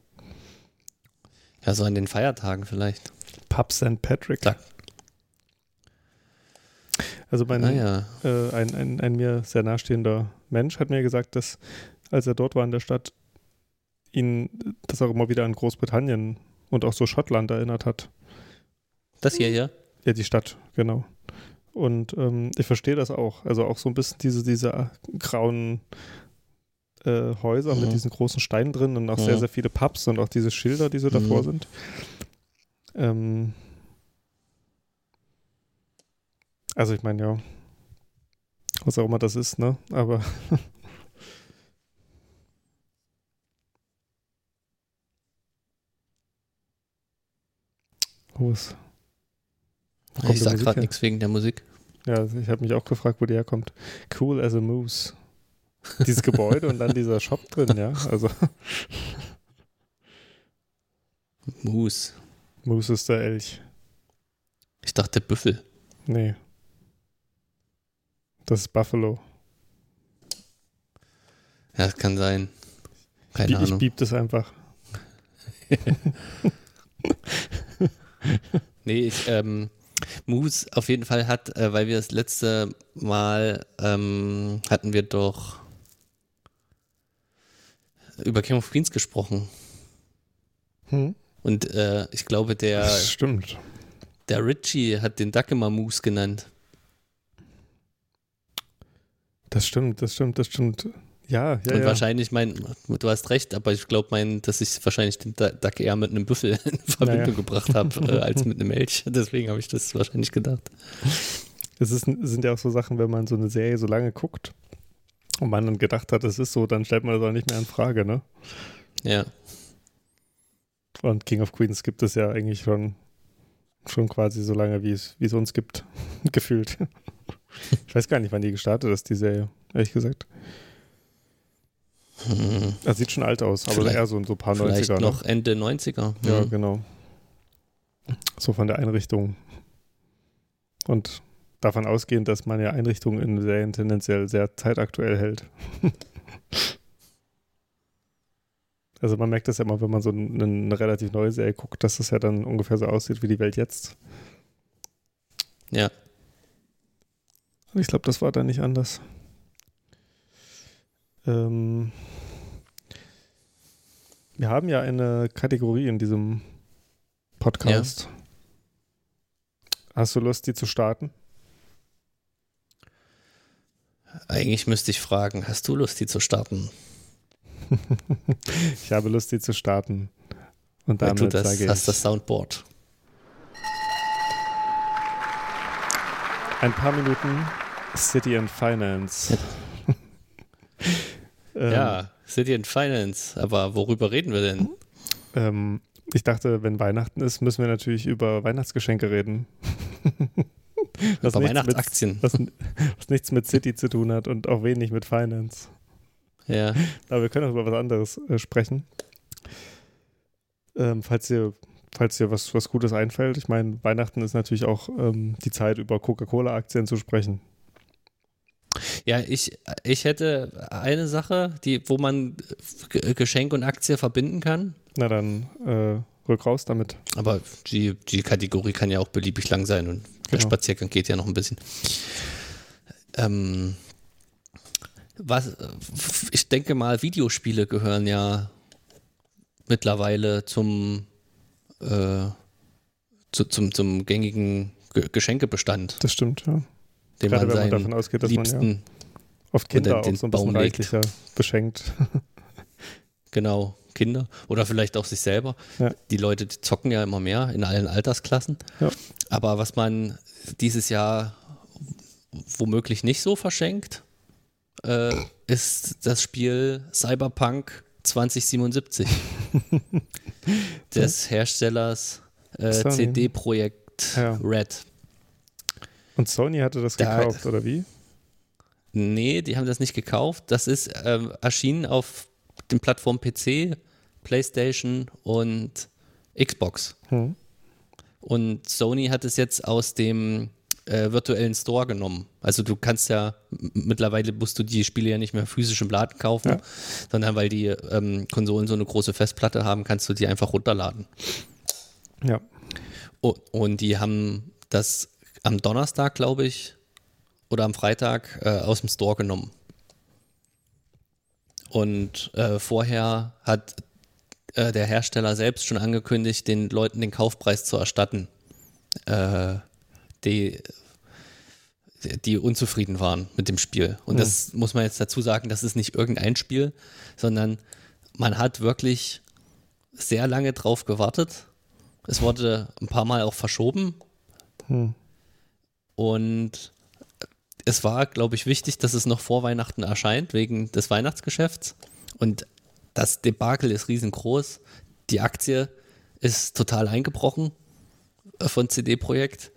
Ja, so an den Feiertagen vielleicht. Pub St. Patrick. Da- Also mein, Ah ja. äh, ein, ein, ein mir sehr nahestehender Mensch hat mir gesagt, dass als er dort war in der Stadt, ihn das auch immer wieder an Großbritannien und auch so Schottland erinnert hat. Das hier, ja? Ja, die Stadt, genau. Und ähm, ich verstehe das auch. Also auch so ein bisschen diese, diese äh, grauen äh, Häuser mit Mhm. diesen großen Steinen drin und auch Mhm. sehr, sehr viele Pubs und auch diese Schilder, die so davor Mhm. sind. Ähm, also ich meine, ja, was auch immer das ist, ne? Aber ist? Wo Ich sag gerade nichts wegen der Musik. Ja, ich habe mich auch gefragt, wo die herkommt. Cool as a Moose. Dieses Gebäude und dann dieser Shop drin, ja. Also Moose. Moose ist der Elch. Ich dachte Büffel. Nee. Das ist Buffalo. Ja, das kann sein. Keine ich, ich Ahnung. bieb das einfach. Nee, ich, ähm, Moose auf jeden Fall hat, äh, weil wir das letzte Mal ähm, hatten wir doch über King of Queens gesprochen. Hm? Und äh, ich glaube, der, Das stimmt. der Richie hat den Duck immer Moose genannt. Das stimmt, das stimmt, das stimmt. Ja, ja, Und ja. wahrscheinlich mein, du hast recht, aber ich glaube, mein, dass ich wahrscheinlich den Du- Duck eher mit einem Büffel in Verbindung Naja. gebracht habe, äh, als mit einem Elch. Deswegen habe ich das wahrscheinlich gedacht. Es ist, sind ja auch so Sachen, wenn man so eine Serie so lange guckt und man dann gedacht hat, es ist so, dann stellt man das auch nicht mehr in Frage, ne? Ja. Und King of Queens gibt es ja eigentlich schon, schon quasi so lange, wie es, wie es uns gibt, gefühlt. Ich weiß gar nicht, wann die gestartet ist, die Serie, ehrlich gesagt. Hm. Das sieht schon alt aus, aber Vielleicht- eher so, so ein paar Vielleicht 90er. noch Ende 90er. Ne? Ja, Hm. genau. So von der Einrichtung. Und davon ausgehend, dass man ja Einrichtungen in Serien tendenziell sehr zeitaktuell hält. also man merkt das ja immer, wenn man so eine, eine relativ neue Serie guckt, dass das ja dann ungefähr so aussieht wie die Welt jetzt. Ja. Und ich glaube, das war da nicht anders. Ähm, wir haben ja eine Kategorie in diesem Podcast. Hast du Lust, die zu starten? Eigentlich müsste ich fragen, hast du Lust, die zu starten? ich habe Lust, die zu starten. Und Weil damit du das, sage hast ich das Soundboard. ein paar Minuten City and Finance. Ähm, Ja, City and Finance. Aber worüber reden wir denn? Ähm, ich dachte, wenn Weihnachten ist, müssen wir natürlich über Weihnachtsgeschenke reden. Was Über nichts Weihnachtsaktien. Mit, was, was nichts mit City zu tun hat und auch wenig mit Finance. Ja. Aber wir können auch über was anderes äh, sprechen. Ähm, falls dir, falls dir was, was Gutes einfällt. Ich meine, Weihnachten ist natürlich auch ähm, die Zeit, über Coca-Cola-Aktien zu sprechen. Ja, ich, ich hätte eine Sache, die, wo man Geschenk und Aktie verbinden kann. Na dann, äh, rück raus damit. Aber die, die Kategorie kann ja auch beliebig lang sein und der Genau. Spaziergang geht ja noch ein bisschen. Ähm, was, ich denke mal, Videospiele gehören ja mittlerweile zum, äh, zu, zum, zum gängigen Ge Geschenkebestand, Das stimmt, ja. Den Gerade man wenn man davon ausgeht, dass man ja Liebsten, oft Kinder auch so ein bisschen Baum legt. beschenkt. genau, Kinder oder vielleicht auch sich selber. Ja. Die Leute die zocken ja immer mehr in allen Altersklassen. Ja. Aber was man dieses Jahr womöglich nicht so verschenkt, äh, ist das Spiel Cyberpunk 2077 des Herstellers äh, Sony. CD-Projekt Ja. Red. Und Sony hatte das Da- gekauft, oder wie? Nee, die haben das nicht gekauft. Das ist ähm, erschienen auf den Plattformen PC, PlayStation und Xbox. Hm. Und Sony hat es jetzt aus dem äh, virtuellen Store genommen. Also du kannst ja, mittlerweile musst du die Spiele ja nicht mehr physisch im Laden kaufen, Ja. sondern weil die ähm, Konsolen so eine große Festplatte haben, kannst du die einfach runterladen. Ja. Oh, und die haben das am Donnerstag, glaube ich, oder am Freitag äh, aus dem Store genommen. Und äh, vorher hat äh, der Hersteller selbst schon angekündigt, den Leuten den Kaufpreis zu erstatten, äh, die, die unzufrieden waren mit dem Spiel. Und das muss man jetzt dazu sagen, das ist nicht irgendein Spiel, sondern man hat wirklich sehr lange drauf gewartet. Es wurde ein paar Mal auch verschoben. Hm. Und es war, glaube ich, wichtig, dass es noch vor Weihnachten erscheint, wegen des Weihnachtsgeschäfts. Und das Debakel ist riesengroß. Die Aktie ist total eingebrochen äh, von CD-Projekt.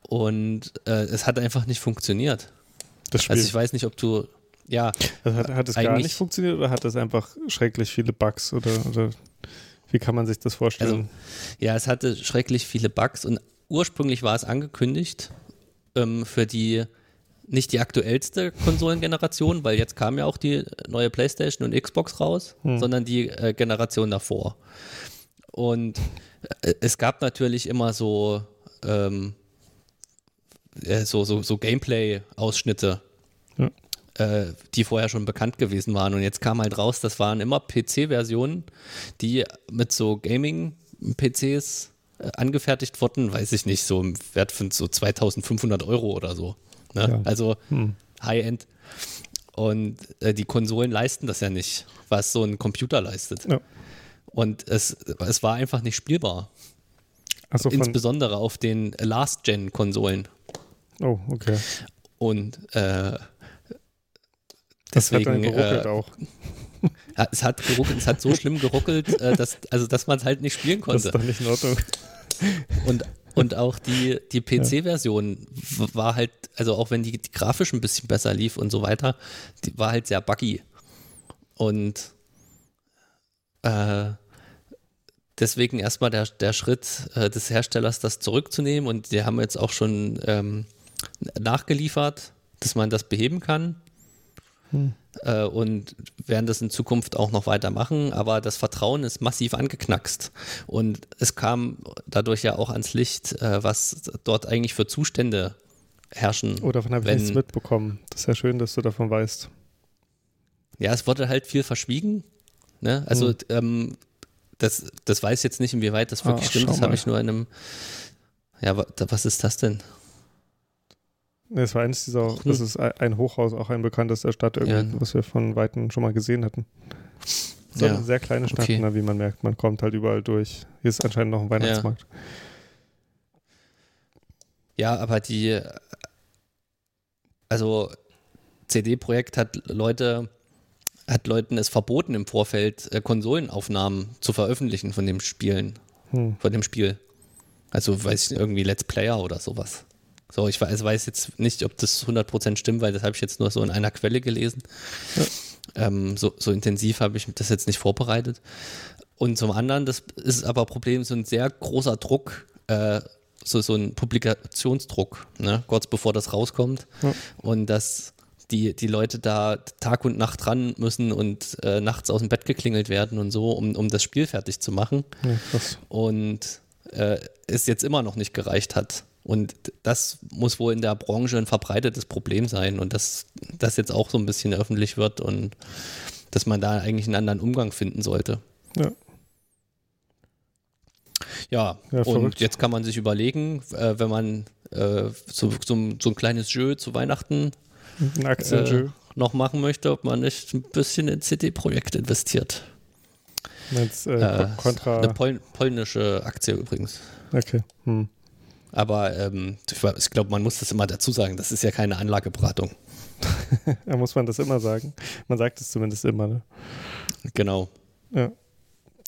Und äh, es hat einfach nicht funktioniert. Das Spiel. Also ich weiß nicht, ob du, ja, Also hat, hat es gar nicht funktioniert oder hat es einfach schrecklich viele Bugs oder, oder wie kann man sich das vorstellen? Ja, es hatte schrecklich viele Bugs und ursprünglich war es angekündigt ähm, für die nicht die aktuellste Konsolengeneration, weil jetzt kam ja auch die neue PlayStation und Xbox raus, sondern die äh, Generation davor. Und äh, es gab natürlich immer so ähm, äh, so, so, so Gameplay-Ausschnitte, Ja. äh, die vorher schon bekannt gewesen waren. Und jetzt kam halt raus, das waren immer PC-Versionen, die mit so Gaming-PCs angefertigt wurden, weiß ich nicht, so im Wert von so 2500 Euro oder so. Ne? Ja. Also Hm. High-End. Und äh, die Konsolen leisten das ja nicht, was so ein Computer leistet. Ja. Und es, es war einfach nicht spielbar. Achso, von. Insbesondere auf den Last-Gen-Konsolen. Oh, okay. Und äh, Das hat dann deswegen, geruckelt äh, auch. Es hat geruckelt, es hat so schlimm geruckelt, äh, dass, also dass man es halt nicht spielen Das ist konnte. doch nicht in Ordnung. Und, und auch die, die PC-Version war halt, also auch wenn die, die grafisch ein bisschen besser lief und so weiter, die war halt sehr buggy. Und äh, deswegen erstmal der, der Schritt äh, des Herstellers, das zurückzunehmen. Und die haben jetzt auch schon ähm, nachgeliefert, dass man das beheben kann. Äh, und werden das in Zukunft auch noch weitermachen. Aber das Vertrauen ist massiv angeknackst. Und es kam dadurch ja auch ans Licht, äh, was dort eigentlich für Zustände herrschen. Oh, davon habe ich wenn- nichts mitbekommen. Das ist ja schön, dass du davon weißt. Ja, es wurde halt viel verschwiegen. Ne? Also Hm. ähm, das, das weiß jetzt nicht, inwieweit das wirklich Ah, stimmt. Das habe ich nur in einem. Ja, was ist das denn? Nee, es war eins dieser, Hm. das ist ein- Hochhaus, auch ein bekanntes der Stadt, Ja. was wir von Weitem schon mal gesehen hatten. So Ja, eine sehr kleine Stadt, okay. ne, wie man merkt. Man kommt halt überall durch. Hier ist anscheinend noch ein Weihnachtsmarkt. Ja, aber die. Also, CD-Projekt hat Leute. Hat Leuten es verboten, im Vorfeld äh, Konsolenaufnahmen zu veröffentlichen von dem Spielen, Hm. von dem Spiel. Also, weiß ich irgendwie Let's Player oder sowas. So, ich weiß, weiß jetzt nicht, ob das 100% stimmt, weil das habe ich jetzt nur so in einer Quelle gelesen. Ähm, so, so intensiv habe ich das jetzt nicht vorbereitet. Und zum anderen, das ist aber Problem, so ein sehr großer Druck, äh, so, so ein Publikationsdruck, ne, kurz bevor das rauskommt. Ja. Und dass die, die Leute da Tag und Nacht ran müssen und äh, nachts aus dem Bett geklingelt werden und so, um, um das Spiel fertig zu machen Ja, und äh, es jetzt immer noch nicht gereicht hat. Und das muss wohl in der Branche ein verbreitetes Problem sein und dass das jetzt auch so ein bisschen öffentlich wird und dass man da eigentlich einen anderen Umgang finden sollte. Ja. Ja, Ja, und jetzt kann man sich überlegen, äh, wenn man äh, so, so, ein- so ein kleines Jeu zu Weihnachten äh, noch machen möchte, ob man nicht ein bisschen in CD-Projekt investiert. Meinst, äh, Äh, Contra. Eine Pol polnische Aktie übrigens. Okay. Hm. Aber ähm, ich, glaube, man muss das immer dazu sagen. Das ist ja keine Anlageberatung. Da muss man das immer sagen. Man sagt es zumindest immer, ne? Genau. Ja.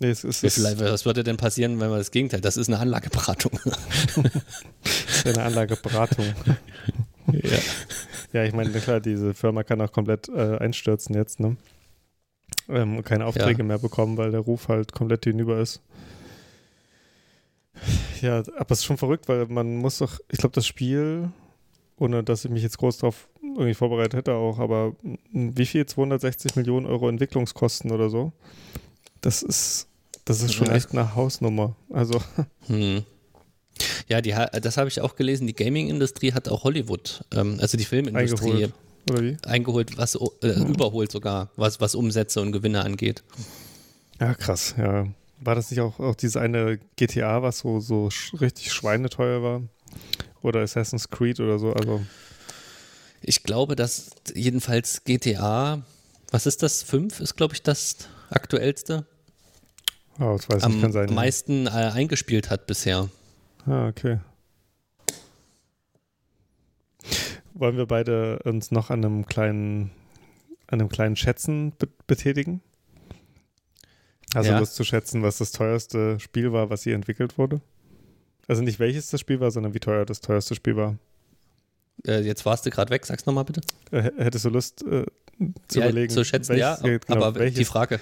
Nee, es ist, es viel, ist was würde denn passieren, wenn man das Gegenteil? Das ist eine Anlageberatung. eine Anlageberatung. ja. Ja, ich meine, klar, diese Firma kann auch komplett äh, einstürzen jetzt, ne? Ähm, keine Aufträge Ja. mehr bekommen, weil der Ruf halt komplett hinüber ist. Ja, aber es ist schon verrückt, weil man muss doch, ich glaube, das Spiel, ohne dass ich mich jetzt groß drauf irgendwie vorbereitet hätte auch, aber wie viel? 260 Millionen Euro Entwicklungskosten oder so? Das ist, das ist schon Ja. echt eine Hausnummer. Also, Hm. Ja, die, das habe ich auch gelesen. Die Gaming-Industrie hat auch Hollywood, ähm, also die Filmindustrie, Eingeholt. oder wie? eingeholt, was äh, überholt sogar, was, was Umsätze und Gewinne angeht. Ja, krass, ja. War das nicht auch, auch dieses eine GTA, was so, so sch richtig schweineteuer war? Oder Assassin's Creed oder so? Also, Ich glaube, dass jedenfalls GTA, was ist das? 5 ist, glaube ich, das aktuellste, oh, das weiß ich am nicht, kann sein. ja. meisten äh, eingespielt hat bisher. Ah, okay. Wollen wir beide uns noch an einem kleinen, an einem kleinen Schätzen be betätigen? Also Ja. Lust zu schätzen, was das teuerste Spiel war, was je entwickelt wurde? Also nicht welches das Spiel war, sondern wie teuer das teuerste Spiel war. Äh, jetzt warst du gerade weg, sag's nochmal bitte. Äh, hättest du Lust äh, zu ja, überlegen? zu schätzen, welches- ja, genau, aber die welches Frage.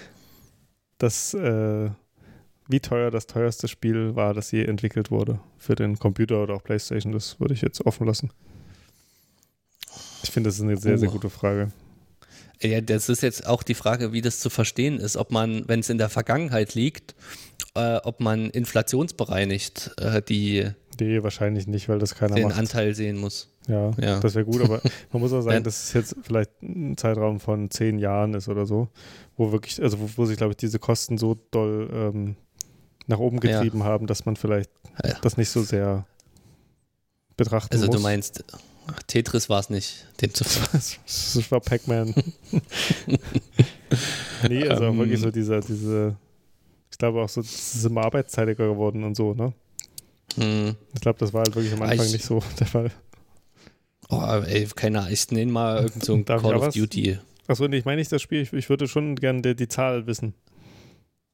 das, äh, wie teuer das teuerste Spiel war, das je entwickelt wurde für den Computer oder auch Playstation, das würde ich jetzt offen lassen. Ich finde, das ist eine sehr, sehr Oh. gute Frage. Ja, das ist jetzt auch die Frage, wie das zu verstehen ist, ob man, wenn es in der Vergangenheit liegt, äh, ob man inflationsbereinigt äh, die, Nee, wahrscheinlich nicht, weil das keiner den macht. Anteil sehen muss. Ja, Ja. das wäre gut, aber man muss auch sagen, Ja. dass es jetzt vielleicht ein Zeitraum von zehn Jahren ist oder so, wo wirklich, also wo, wo sich, glaube ich, diese Kosten so doll ähm, nach oben Ja. getrieben haben, dass man vielleicht Ja. das nicht so sehr betrachten Also muss. du meinst, Tetris war es nicht, dem zu Das war Pac-Man. nee, also Ähm. wirklich so dieser, diese, ich glaube auch so, es ist immer arbeitszeitiger geworden und so, ne? hm. Ich glaube, das war halt wirklich am Anfang Ich- nicht so der Fall. Oh, ey, keine Ahnung, ich nenne mal irgend so ein Darf Call of was? Duty. Achso, nee, ich meine nicht das Spiel, ich, ich würde schon gerne die, die Zahl wissen.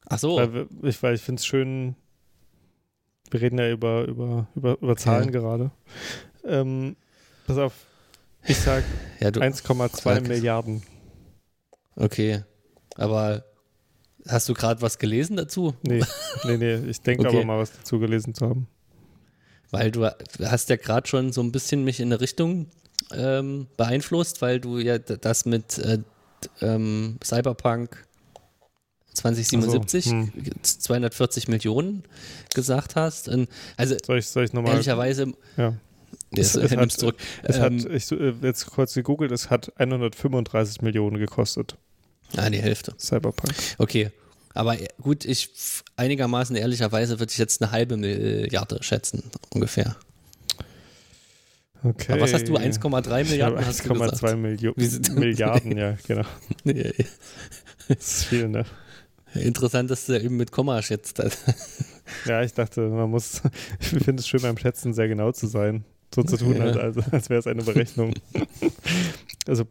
Ach so, Weil, ich, weil ich finde es schön, wir reden ja über, über, über, über Zahlen Ja. gerade. Ähm, pass auf, ich sag ja, du, 1,2 sag es. Milliarden. okay. Aber hast du gerade was gelesen dazu? Nee, nee, nee, ich denke Okay. aber mal was dazu gelesen zu haben. Weil du hast ja gerade schon so ein bisschen mich in eine Richtung ähm, beeinflusst, weil du ja das mit äh, ähm, Cyberpunk 2077 Ach so, hm. 240 Millionen gesagt hast. Und, also Soll ich, soll ich nochmal? ehrlicherweise, Ja. Das, Es- es hat- zurück. Es Ähm, hat, ich äh, jetzt kurz gegoogelt, es hat 135 Millionen gekostet, ah, die Hälfte. Cyberpunk. Okay. Aber äh, gut, ich einigermaßen ehrlicherweise würde ich jetzt eine halbe Milliarde schätzen, ungefähr. Okay. Aber was hast du? 1,3 Ich Milliarden habe hast du gesagt? 1,2 Milio Wie sind- Milliarden, ja, genau. Das ist viel, ne? Interessant, dass du eben mit Komma schätzt. Ja, ich dachte, man muss, ich finde es schön beim Schätzen sehr genau zu sein. So zu tun, Ja. halt, also, als wäre es eine Berechnung. also,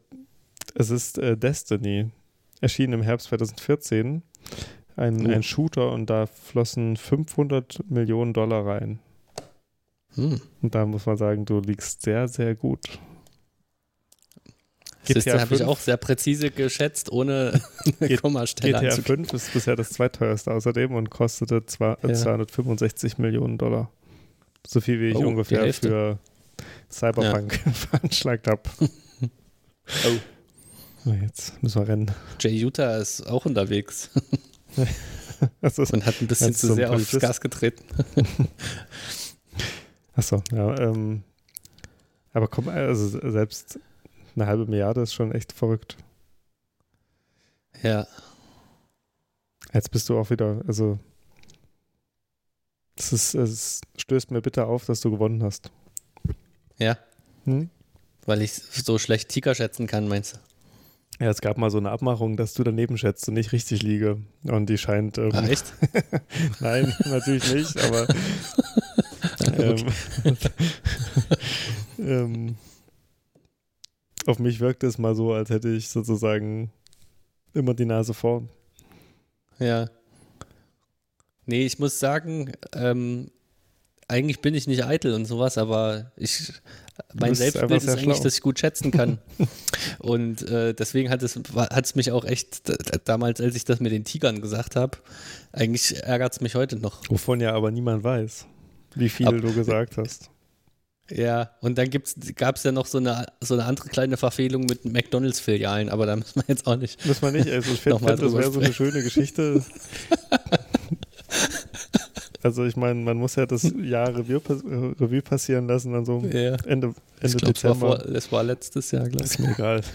es ist äh, Destiny, erschienen im Herbst 2014. Ein, Oh. ein Shooter und da flossen 500 Millionen Dollar rein. Hm. Und da muss man sagen, du liegst sehr, sehr gut. Du, habe ich 5? auch sehr präzise geschätzt, ohne eine Kommastelle GTA anzugeben. 5 ist bisher das zweiteuerste außerdem und kostete äh, Ja. 265 Millionen Dollar. So viel wie ich Oh, ungefähr für Cyberpunk veranschlagt habe. Oh. Jetzt müssen wir rennen. Jay Utah ist auch unterwegs Achso, und hat ein bisschen zu sehr aufs? Gas getreten. achso ja. Ähm, aber komm, also selbst eine halbe Milliarde ist schon echt verrückt. Ja, Jetzt bist du auch wieder, also es, ist, es stößt mir bitte auf, dass du gewonnen hast. Ja, Hm? weil ich so schlecht Tiger schätzen kann, meinst du? Ja, es gab mal so eine Abmachung, dass du daneben schätzt und nicht richtig liege. Und die scheint. Ähm, Ah, echt? Nein, natürlich nicht, aber. ähm, ähm, auf mich wirkt es mal so, als hätte ich sozusagen immer die Nase vorn. Ja. Nee, ich muss sagen, ähm, eigentlich bin ich nicht eitel und sowas, aber ich, mein Selbstbild ist eigentlich, schlau. dass ich gut schätzen kann. und äh, deswegen hat es, hat es mich auch echt, damals, als ich das mit den Tigern gesagt habe, eigentlich ärgert es mich heute noch. Wovon ja aber niemand weiß, wie viel Ab- du gesagt hast. Ja, und dann gab es ja noch so eine, so eine andere kleine Verfehlung mit McDonalds-Filialen, aber da müssen wir jetzt auch nicht. Muss man nicht. Also ich finde, das wäre so eine schöne Geschichte. Also ich meine, man muss ja das Jahr Revue, äh, Revue passieren lassen, dann so Ja. Ende, Ich Ende glaube, es war, Dezember. es war letztes Jahr, glaube Ist ich. mir egal.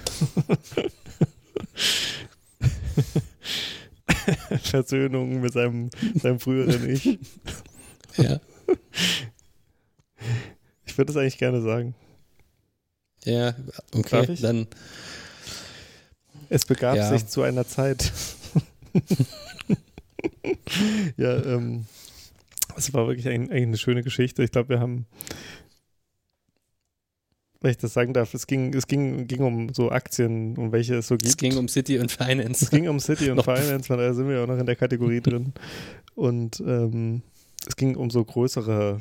Versöhnung mit seinem, seinem früheren Ich. Ja. Ich würde das eigentlich gerne sagen. ja, okay, dann Es begab Ja. sich zu einer Zeit. ja, ähm, es war wirklich ein, eine schöne Geschichte. Ich glaube, wir haben, wenn ich das sagen darf, es ging, es ging, ging um so Aktien, um welche es so gibt. es ging um City und Finance. Es ging um City und Finance, von daher sind wir ja auch noch in der Kategorie drin. Und ähm, es ging um so größere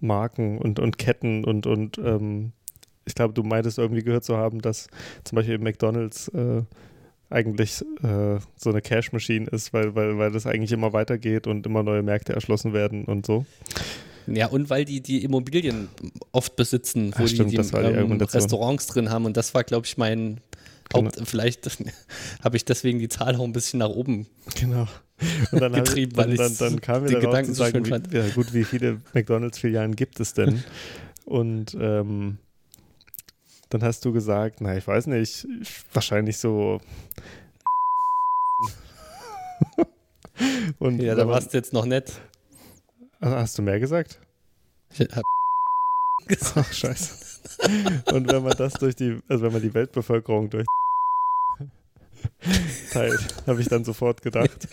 Marken und, und Ketten und, und ähm, ich glaube, du meintest irgendwie gehört zu haben, dass zum Beispiel McDonalds äh, eigentlich äh, so eine Cash-Machine ist, weil, weil, weil das eigentlich immer weitergeht und immer neue Märkte erschlossen werden und so. Ja, und weil die die Immobilien oft besitzen, wo Ah, stimmt, die, die die ähm. Restaurants drin haben. Und das war, glaube ich, mein Genau. Haupt. Vielleicht habe ich deswegen die Zahl auch ein bisschen nach oben. Genau. Und dann, Getrieben, dann, weil dann, ich's dann kam darauf Gedanken zu so sagen, schön wie, fand. ja gut, wie viele McDonalds-Filialen gibt es denn? Und ähm, dann hast du gesagt, na, ich weiß nicht, wahrscheinlich so. Und Ja, da warst du jetzt noch nett. Ah, Hast du mehr gesagt? Ich hab gesagt. Ach, scheiße. Und wenn man das durch die, also wenn man die Weltbevölkerung durch teilt, habe ich dann sofort gedacht,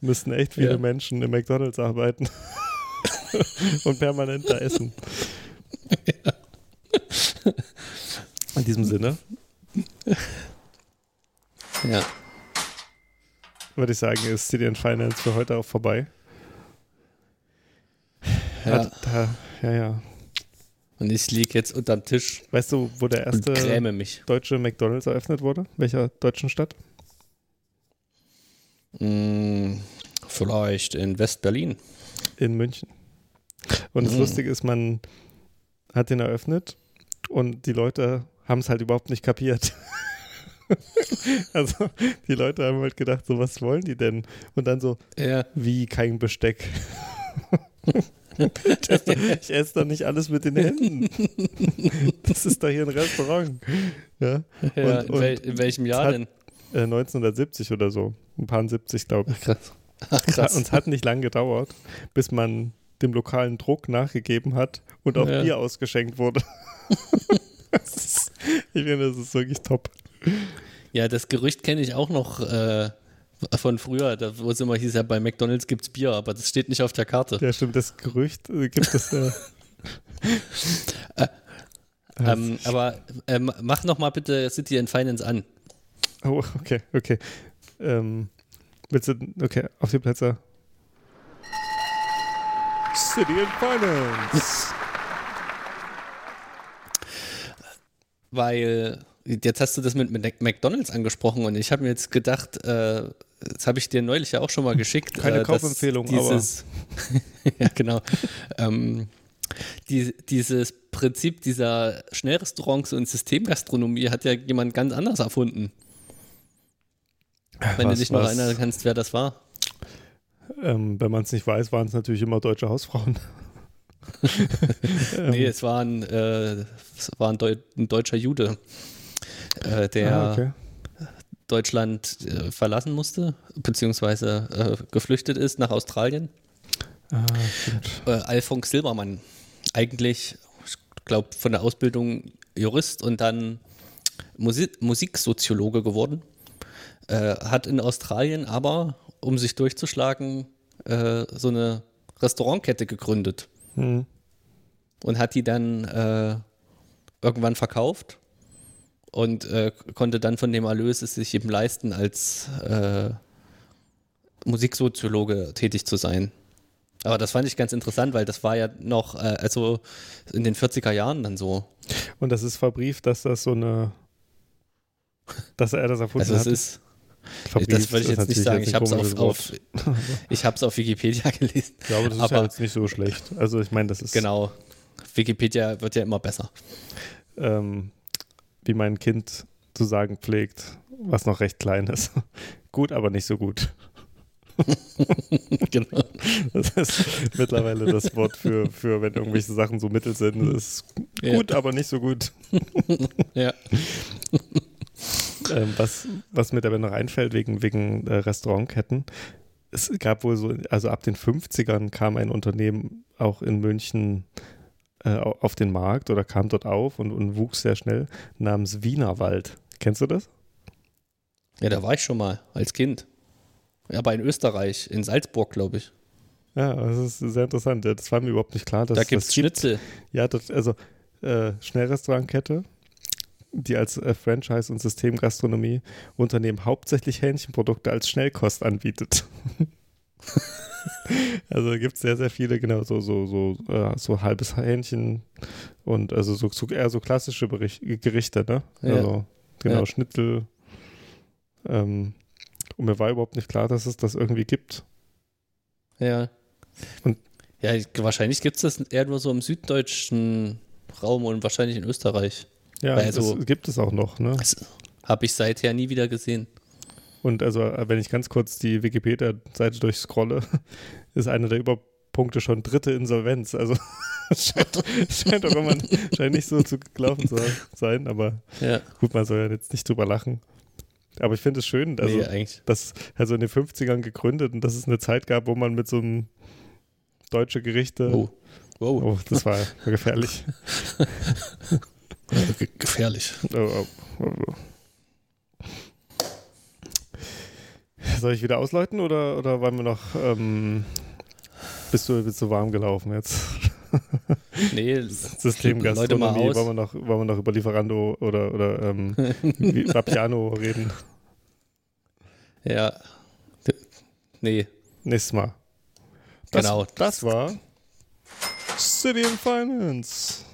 müssten echt viele Ja. Menschen im McDonalds arbeiten und permanent da essen. In diesem Sinne Ja. würde ich sagen, ist and Finance für heute auch vorbei. ja. Hat, da, ja, ja. Und ich liege jetzt unterm Tisch Weißt du, wo der erste deutsche McDonalds eröffnet wurde? Welcher deutschen Stadt? Hm, vielleicht in West-Berlin. In München. Und das Mhm. Lustige ist, man hat den eröffnet und die Leute haben es halt überhaupt nicht kapiert. also die Leute haben halt gedacht, so was wollen die denn? Und dann so, Ja. wie kein Besteck. ich esse ich esse doch nicht alles mit den Händen. Das ist doch hier ein Restaurant. Ja? ja Und- in, wel in welchem Jahr hat- denn? Äh, 1970 oder so. Ein paar 70, glaube ich. Krass. Ach, Es hat- krass. Und es hat nicht lang gedauert, bis man dem lokalen Druck nachgegeben hat und auch Ja. Bier ausgeschenkt wurde. Ist- ich finde, das ist wirklich top. Ja, das Gerücht kenne ich auch noch äh, von früher, da, wo es immer hieß, ja, bei McDonalds gibt es Bier, aber das steht nicht auf der Karte. Ja, stimmt, das Gerücht äh, gibt es. Äh, Ähm, aber ähm, mach noch mal bitte City and Finance an. oh, okay, okay. Ähm, willst du, okay, auf die Plätze. City and Finance. Weil jetzt hast du das mit, mit McDonalds angesprochen und ich habe mir jetzt gedacht, äh, das habe ich dir neulich ja auch schon mal geschickt. Keine äh, Kaufempfehlung, dieses, ja, genau. ähm, die, dieses Prinzip dieser Schnellrestaurants und Systemgastronomie hat ja jemand ganz anders erfunden. Wenn Was- du dich noch erinnern kannst, wer das war. Ähm, wenn man es nicht weiß, waren es natürlich immer deutsche Hausfrauen. Nee, es war ein, äh, es war ein, Deu ein deutscher Jude, äh, der ah, okay. Deutschland äh, verlassen musste, beziehungsweise äh, geflüchtet ist nach Australien. Ah. Äh, Alfons Silbermann. Eigentlich, ich glaube, von der Ausbildung Jurist und dann Musik Musiksoziologe geworden. äh, hat in Australien aber, um sich durchzuschlagen, so eine Restaurantkette gegründet Hm. und hat die dann äh, irgendwann verkauft und äh, konnte dann von dem Erlös es sich eben leisten, als äh, Musiksoziologe tätig zu sein. Aber das fand ich ganz interessant, weil das war ja noch, äh, also in den 40er Jahren dann so. Und das ist verbrieft, dass das so eine, dass er das erfunden Also es hat. ist, Verbrieft das würde ich jetzt nicht sagen. Ich habe es auf, auf, ich auf Wikipedia gelesen. Ja, aber das ist aber- ja jetzt nicht so schlecht. Also ich meine, das ist Genau. Wikipedia wird ja immer besser. ähm, wie mein Kind zu sagen pflegt, was noch recht klein ist. gut, aber nicht so gut. genau. Das ist mittlerweile das Wort für, für wenn irgendwelche Sachen so mittel sind. Das ist Ja. gut, aber nicht so gut. Ja. Ähm, was, was mir dabei noch einfällt, wegen, wegen äh, Restaurantketten, es gab wohl so, also ab den 50ern kam ein Unternehmen auch in München äh, au- auf den Markt oder kam dort auf und, und wuchs sehr schnell, namens Wienerwald. Kennst du das? ja, da war ich schon mal als Kind. Aber in Österreich, in Salzburg, glaube ich. Ja, das ist sehr interessant. Das war mir überhaupt nicht klar. Dass Da es gibt es das gibt. Schnitzel. Ja, das, also äh, Schnellrestaurantkette, die als äh, Franchise- und Systemgastronomie Unternehmen hauptsächlich Hähnchenprodukte als Schnellkost anbietet. also gibt es sehr, sehr viele, genau, so, so, so, äh, so halbes Hähnchen und also so, so eher so klassische Bericht, Gerichte, ne? Ja. Also genau, Ja. Schnitzel. Ähm, und mir war überhaupt nicht klar, dass es das irgendwie gibt. Ja. Und- ja, ich- wahrscheinlich gibt es das eher nur so im süddeutschen Raum und wahrscheinlich in Österreich. Ja, Also- das gibt es auch noch, ne? Das habe ich seither nie wieder gesehen. Und also, äh, wenn ich ganz kurz die Wikipedia-Seite durchscrolle, ist einer der Überpunkte schon dritte Insolvenz. Also scheint, scheint auch immer scheint nicht so zu gelaufen zu sein, aber Ja, gut, man soll ja jetzt nicht drüber lachen. Aber ich finde es schön, also nee, eigentlich. das also in den 50ern gegründet und dass es eine Zeit gab, wo man mit so einem deutsche Gerichte. Oh. Wow, Oh, das war gefährlich. Ge- gefährlich. Oh, oh, oh. Soll ich wieder ausläuten oder, oder wollen wir noch. Ähm, bist, du, bist du warm gelaufen jetzt? Nee, mal aus. wollen wir, noch, wollen wir noch über Lieferando oder, oder ähm, Vapiano reden? Ja. Nee, Nächstes Mal. Das, Genau. Das war City and Finance.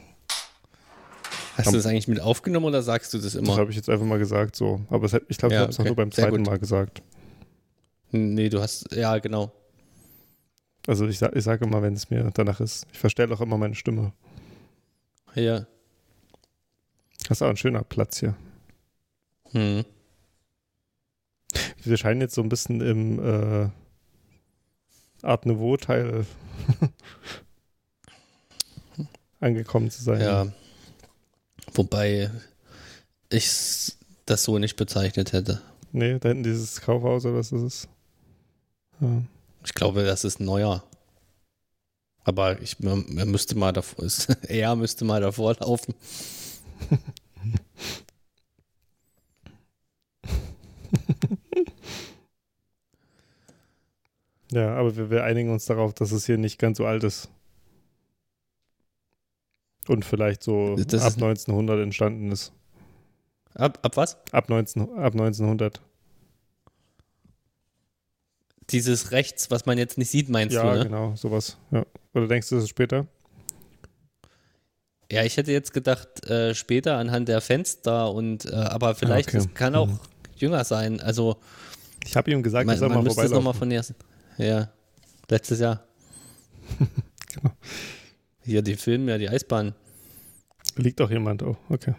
Hast du das eigentlich mit aufgenommen oder sagst du das Das immer? habe ich jetzt einfach mal gesagt so. Aber hat, ich glaube, Ja, ich habe es auch okay. nur beim zweiten. Mal gesagt. Nee, du hast, ja, genau. Also ich, ich sage immer, wenn es mir danach ist. Ich verstelle auch immer meine Stimme. Ja. Das ist auch ein schöner Platz hier. Hm. Wir scheinen jetzt so ein bisschen im äh, Art Nouveau-Teil angekommen zu sein. Ja. Wobei ich das so nicht bezeichnet hätte. Nee, da hinten dieses Kaufhaus oder was das ist. Ja. Ich glaube, das ist neuer. Aber ich man, man müsste mal davor, er müsste mal davor laufen. ja, aber wir, wir einigen uns darauf, dass es hier nicht ganz so alt ist. Und vielleicht so Das ab ist- 1900 entstanden ist. Ab, ab was? Ab, 19, ab 1900. Dieses rechts, was man jetzt nicht sieht, meinst ja, du, ne? genau, sowas. Ja. Oder denkst du, das ist später? Ja, ich hätte jetzt gedacht, äh, später anhand der Fenster und äh, aber vielleicht okay. es kann auch Mhm. jünger sein. Also Ich habe ihm gesagt, man, er soll man mal müsste es nochmal vorbeilaufen. von der. Ja, letztes Jahr. Genau. Hier die Filme, ja, die Eisbahn. Liegt auch jemand, oh, okay.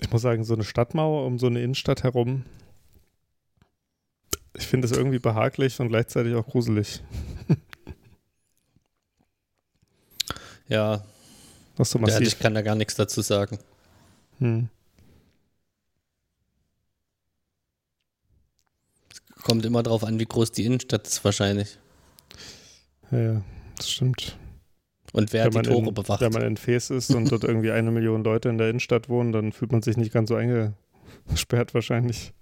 Ich muss sagen, so eine Stadtmauer um so eine Innenstadt herum, ich finde es irgendwie behaglich und gleichzeitig auch gruselig. Ja, Was so ja, massiv. ich kann da gar nichts dazu sagen. Hm. Kommt immer drauf an, wie groß die Innenstadt ist wahrscheinlich. Ja, ja, das stimmt. Und wer die wenn man Tore in, bewacht? Wenn man in Fes ist und dort irgendwie eine Million Leute in der Innenstadt wohnen, dann fühlt man sich nicht ganz so eingesperrt wahrscheinlich.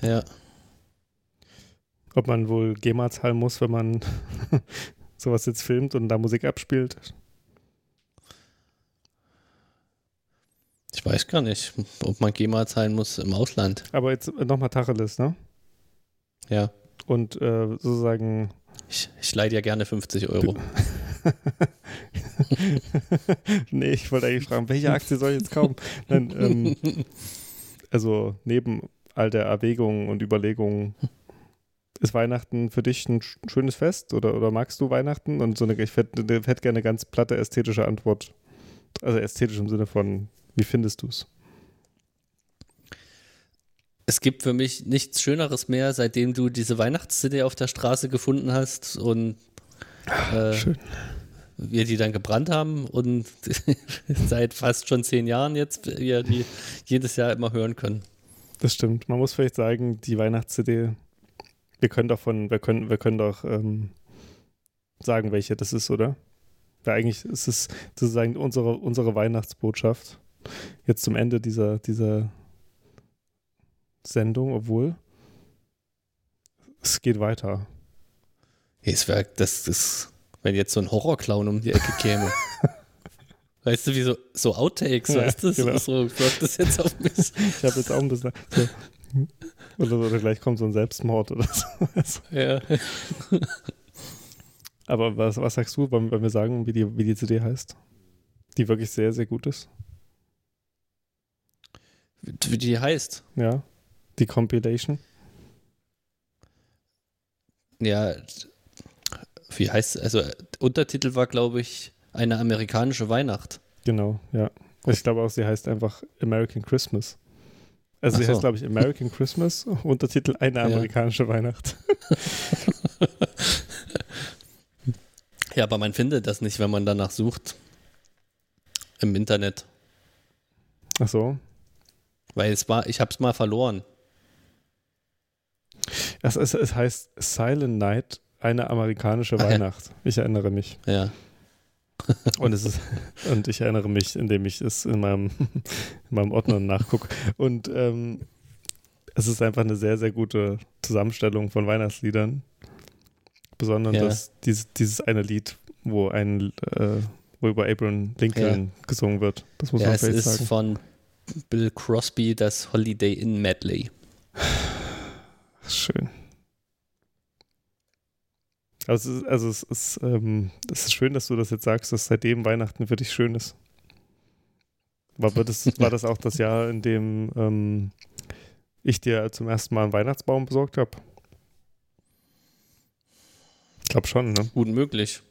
Ja. Ob man wohl GEMA zahlen muss, wenn man sowas jetzt filmt und da Musik abspielt. Ich weiß gar nicht, ob man GEMA zahlen muss im Ausland. Aber jetzt nochmal Tacheles, ne? Ja. Und äh, sozusagen Ich, ich leide ja gerne 50 Euro. nee, ich wollte eigentlich fragen, welche Aktie soll ich jetzt kaufen? Nein, ähm, also neben all der Erwägungen und Überlegungen, ist Weihnachten für dich ein sch- schönes Fest oder, oder magst du Weihnachten? Und so eine, ich hätte hätte gerne eine ganz platte ästhetische Antwort. Also ästhetisch im Sinne von, wie findest du es? Es gibt für mich nichts Schöneres mehr, seitdem du diese Weihnachts-CD auf der Straße gefunden hast und äh, Schön. wir die dann gebrannt haben und seit fast schon zehn Jahren jetzt wir die jedes Jahr immer hören können. Das stimmt. Man muss vielleicht sagen, die Weihnachts-CD, wir können doch von, wir können, wir können doch ähm, sagen, welche das ist, oder? Weil eigentlich ist es sozusagen unsere, unsere Weihnachtsbotschaft. Jetzt zum Ende dieser, dieser Sendung, obwohl es geht weiter. Es wäre, das ist, wenn jetzt so ein Horrorclown um die Ecke käme. Weißt du, wie so, so Outtakes, Ja, weißt du? Genau. so wirkt das jetzt auf mich. Ich habe jetzt auch ein bisschen so, oder, oder gleich kommt so ein Selbstmord oder so. Ja. Aber was, was sagst du, wollen wir sagen, wie die, wie die CD heißt? Die wirklich sehr, sehr gut ist. Wie die heißt. Ja. Die Compilation. Ja, wie heißt also Untertitel war, glaube ich, eine amerikanische Weihnacht. Genau, ja. Ich glaube auch, sie heißt einfach American Christmas. Also sie Ach so. heißt, glaube ich, American Christmas, Untertitel Eine Ja. amerikanische Weihnacht. Ja, aber man findet das nicht, wenn man danach sucht. Im Internet. Ach so. Weil es war, ich habe es mal verloren. Es, es, es heißt Silent Night, eine amerikanische Ach ja. Weihnacht. Ich erinnere mich. Ja. Und es ist, und ich erinnere mich, indem ich es in meinem, in meinem Ordner nachgucke. Und ähm, es ist einfach eine sehr, sehr gute Zusammenstellung von Weihnachtsliedern. Besonders Ja. das, dieses, dieses eine Lied, wo ein äh, wo über Abraham Lincoln gesungen wird. Das muss ja, man es ist sagen. von Bill Crosby das Holiday in Medley. Schön. Also, es ist, also es ist, ähm, es ist schön, dass du das jetzt sagst, dass seitdem Weihnachten für dich schön ist. War, war, das, war das auch das Jahr, in dem ähm, ich dir zum ersten Mal einen Weihnachtsbaum besorgt habe? Ich glaube schon, ne? Gut möglich.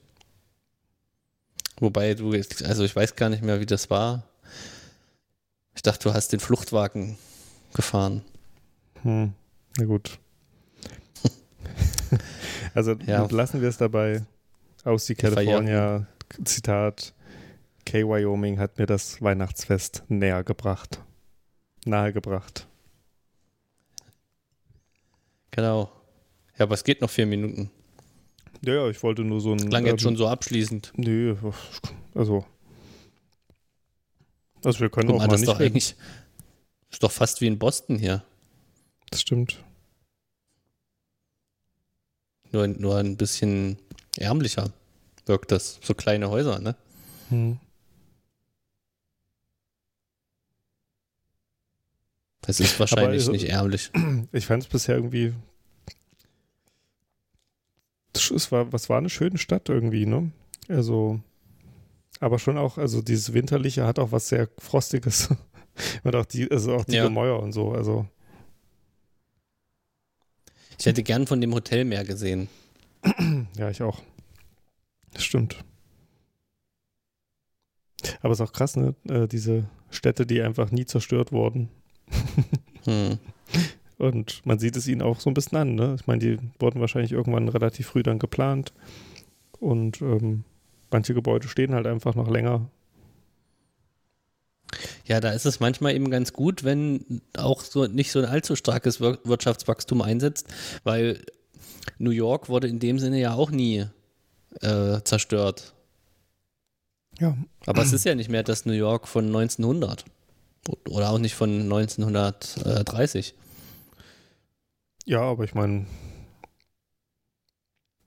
Wobei du, jetzt- also ich weiß gar nicht mehr, wie das war. Ich dachte, du hast den Fluchtwagen gefahren. Hm, na gut. also Ja. lassen wir es dabei. Aus die. California, Zitat, K. Wyoming hat mir das Weihnachtsfest näher gebracht. Nahegebracht. Genau. Ja, aber es geht noch vier Minuten. Ja, ja, ich wollte nur so ein. Klang jetzt ähm, schon so abschließend. Nö, also. Also wir können Guck auch mal, mal das ist nicht doch reden. eigentlich, ist doch fast wie in Boston hier. Das stimmt. Nur, nur ein bisschen ärmlicher wirkt das. So kleine Häuser, ne? Hm. Das ist wahrscheinlich also- nicht ärmlich. Ich fand es bisher irgendwie. Es war, was war eine schöne Stadt irgendwie, ne? Also, aber schon auch, also dieses Winterliche hat auch was sehr Frostiges. und auch die, also auch die Ja. Gemäuer und so. Also, Ich hätte gern von dem Hotel mehr gesehen. ja, ich auch. Das stimmt. Aber es ist auch krass, ne? Äh, diese Städte, die einfach nie zerstört wurden. Hm. Und man sieht es ihnen auch so ein bisschen an, ne? Ich meine, die wurden wahrscheinlich irgendwann relativ früh dann geplant. Und ähm, manche Gebäude stehen halt einfach noch länger. Ja, da ist es manchmal eben ganz gut, wenn auch so nicht so ein allzu starkes Wir Wirtschaftswachstum einsetzt, weil New York wurde in dem Sinne ja auch nie äh, zerstört. Ja. Aber es ist ja nicht mehr das New York von 1900 oder auch nicht von 1930. Ja, aber ich meine,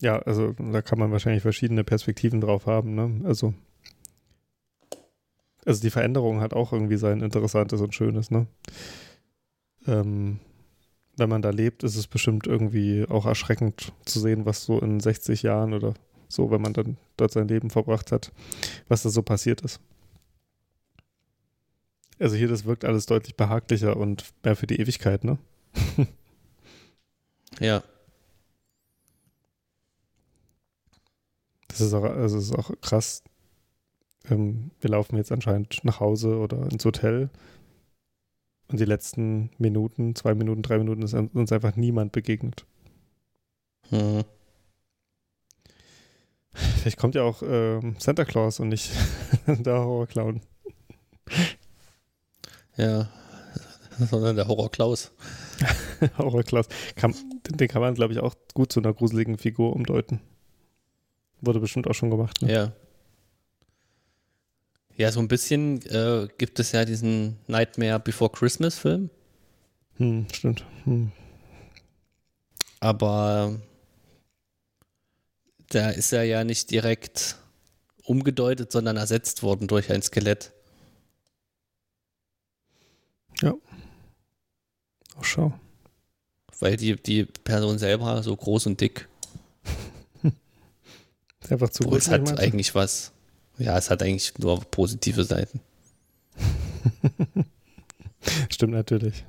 ja, also da kann man wahrscheinlich verschiedene Perspektiven drauf haben, ne? Also, also die Veränderung hat auch irgendwie sein Interessantes und Schönes, ne? Ähm, wenn man da lebt, ist es bestimmt irgendwie auch erschreckend zu sehen, was so in 60 Jahren oder so, wenn man dann dort sein Leben verbracht hat, was da so passiert ist. Also hier, das wirkt alles deutlich behaglicher und mehr für die Ewigkeit, ne? ja. Das ist auch, also ist auch krass. Ähm, wir laufen jetzt anscheinend nach Hause oder ins Hotel. Und die letzten Minuten, zwei Minuten, drei Minuten ist uns einfach niemand begegnet. Mhm. Vielleicht kommt ja auch ähm, Santa Claus und nicht der Horrorclown. Ja, sondern der Horror Klaus. Horror Klaus. Kann, den kann man, glaube ich, auch gut zu einer gruseligen Figur umdeuten. Wurde bestimmt auch schon gemacht. Ne? Ja. Ja, so ein bisschen äh, gibt es ja diesen Nightmare Before Christmas Film. Hm, stimmt. Hm. Aber da ist er ja nicht direkt umgedeutet, sondern ersetzt worden durch ein Skelett. Ja. Auch schau. Weil die, die Person selber so groß und dick. Einfach zu groß. Es hat eigentlich was. Ja, es hat eigentlich nur positive Seiten. Stimmt natürlich.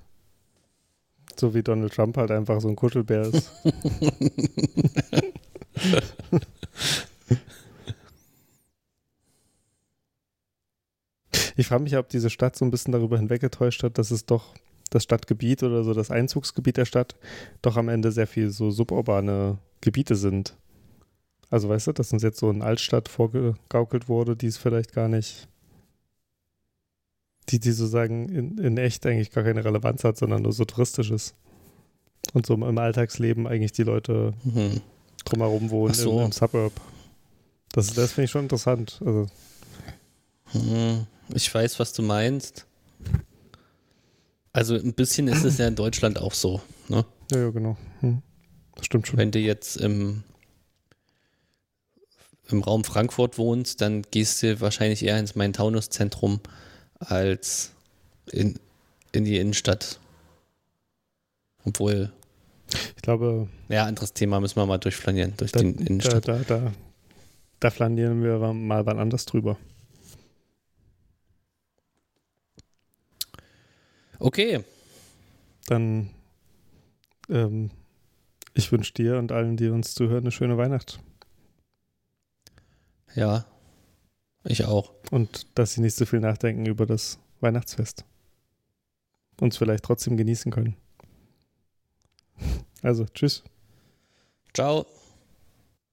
So wie Donald Trump halt einfach so ein Kuschelbär ist. Ich frage mich, ob diese Stadt so ein bisschen darüber hinweggetäuscht hat, dass es doch das Stadtgebiet oder so das Einzugsgebiet der Stadt doch am Ende sehr viel so suburbane Gebiete sind. Also weißt du, dass uns jetzt so eine Altstadt vorgegaukelt wurde, die es vielleicht gar nicht, die, die sozusagen in, in echt eigentlich gar keine Relevanz hat, sondern nur so touristisch ist. Und so im Alltagsleben eigentlich die Leute mhm. drumherum wohnen so. im, im, Suburb. Das, das finde ich schon interessant. Also. Mhm. Ich weiß, was du meinst. Also ein bisschen ist es ja in Deutschland auch so. Ne? Ja, ja, genau. Hm. Das stimmt schon. Wenn du jetzt im, im Raum Frankfurt wohnst, dann gehst du wahrscheinlich eher ins Main-Taunus-Zentrum als in, in die Innenstadt. Obwohl. Ich glaube. Ja, anderes Thema müssen wir mal durchflanieren, durch da, die Innenstadt. Da, da, da, da flanieren wir mal wann anders drüber. Okay. Dann, ähm, ich wünsche dir und allen, die uns zuhören, eine schöne Weihnacht. Ja, ich auch. Und dass sie nicht so viel nachdenken über das Weihnachtsfest. Uns vielleicht trotzdem genießen können. Also, tschüss. Ciao.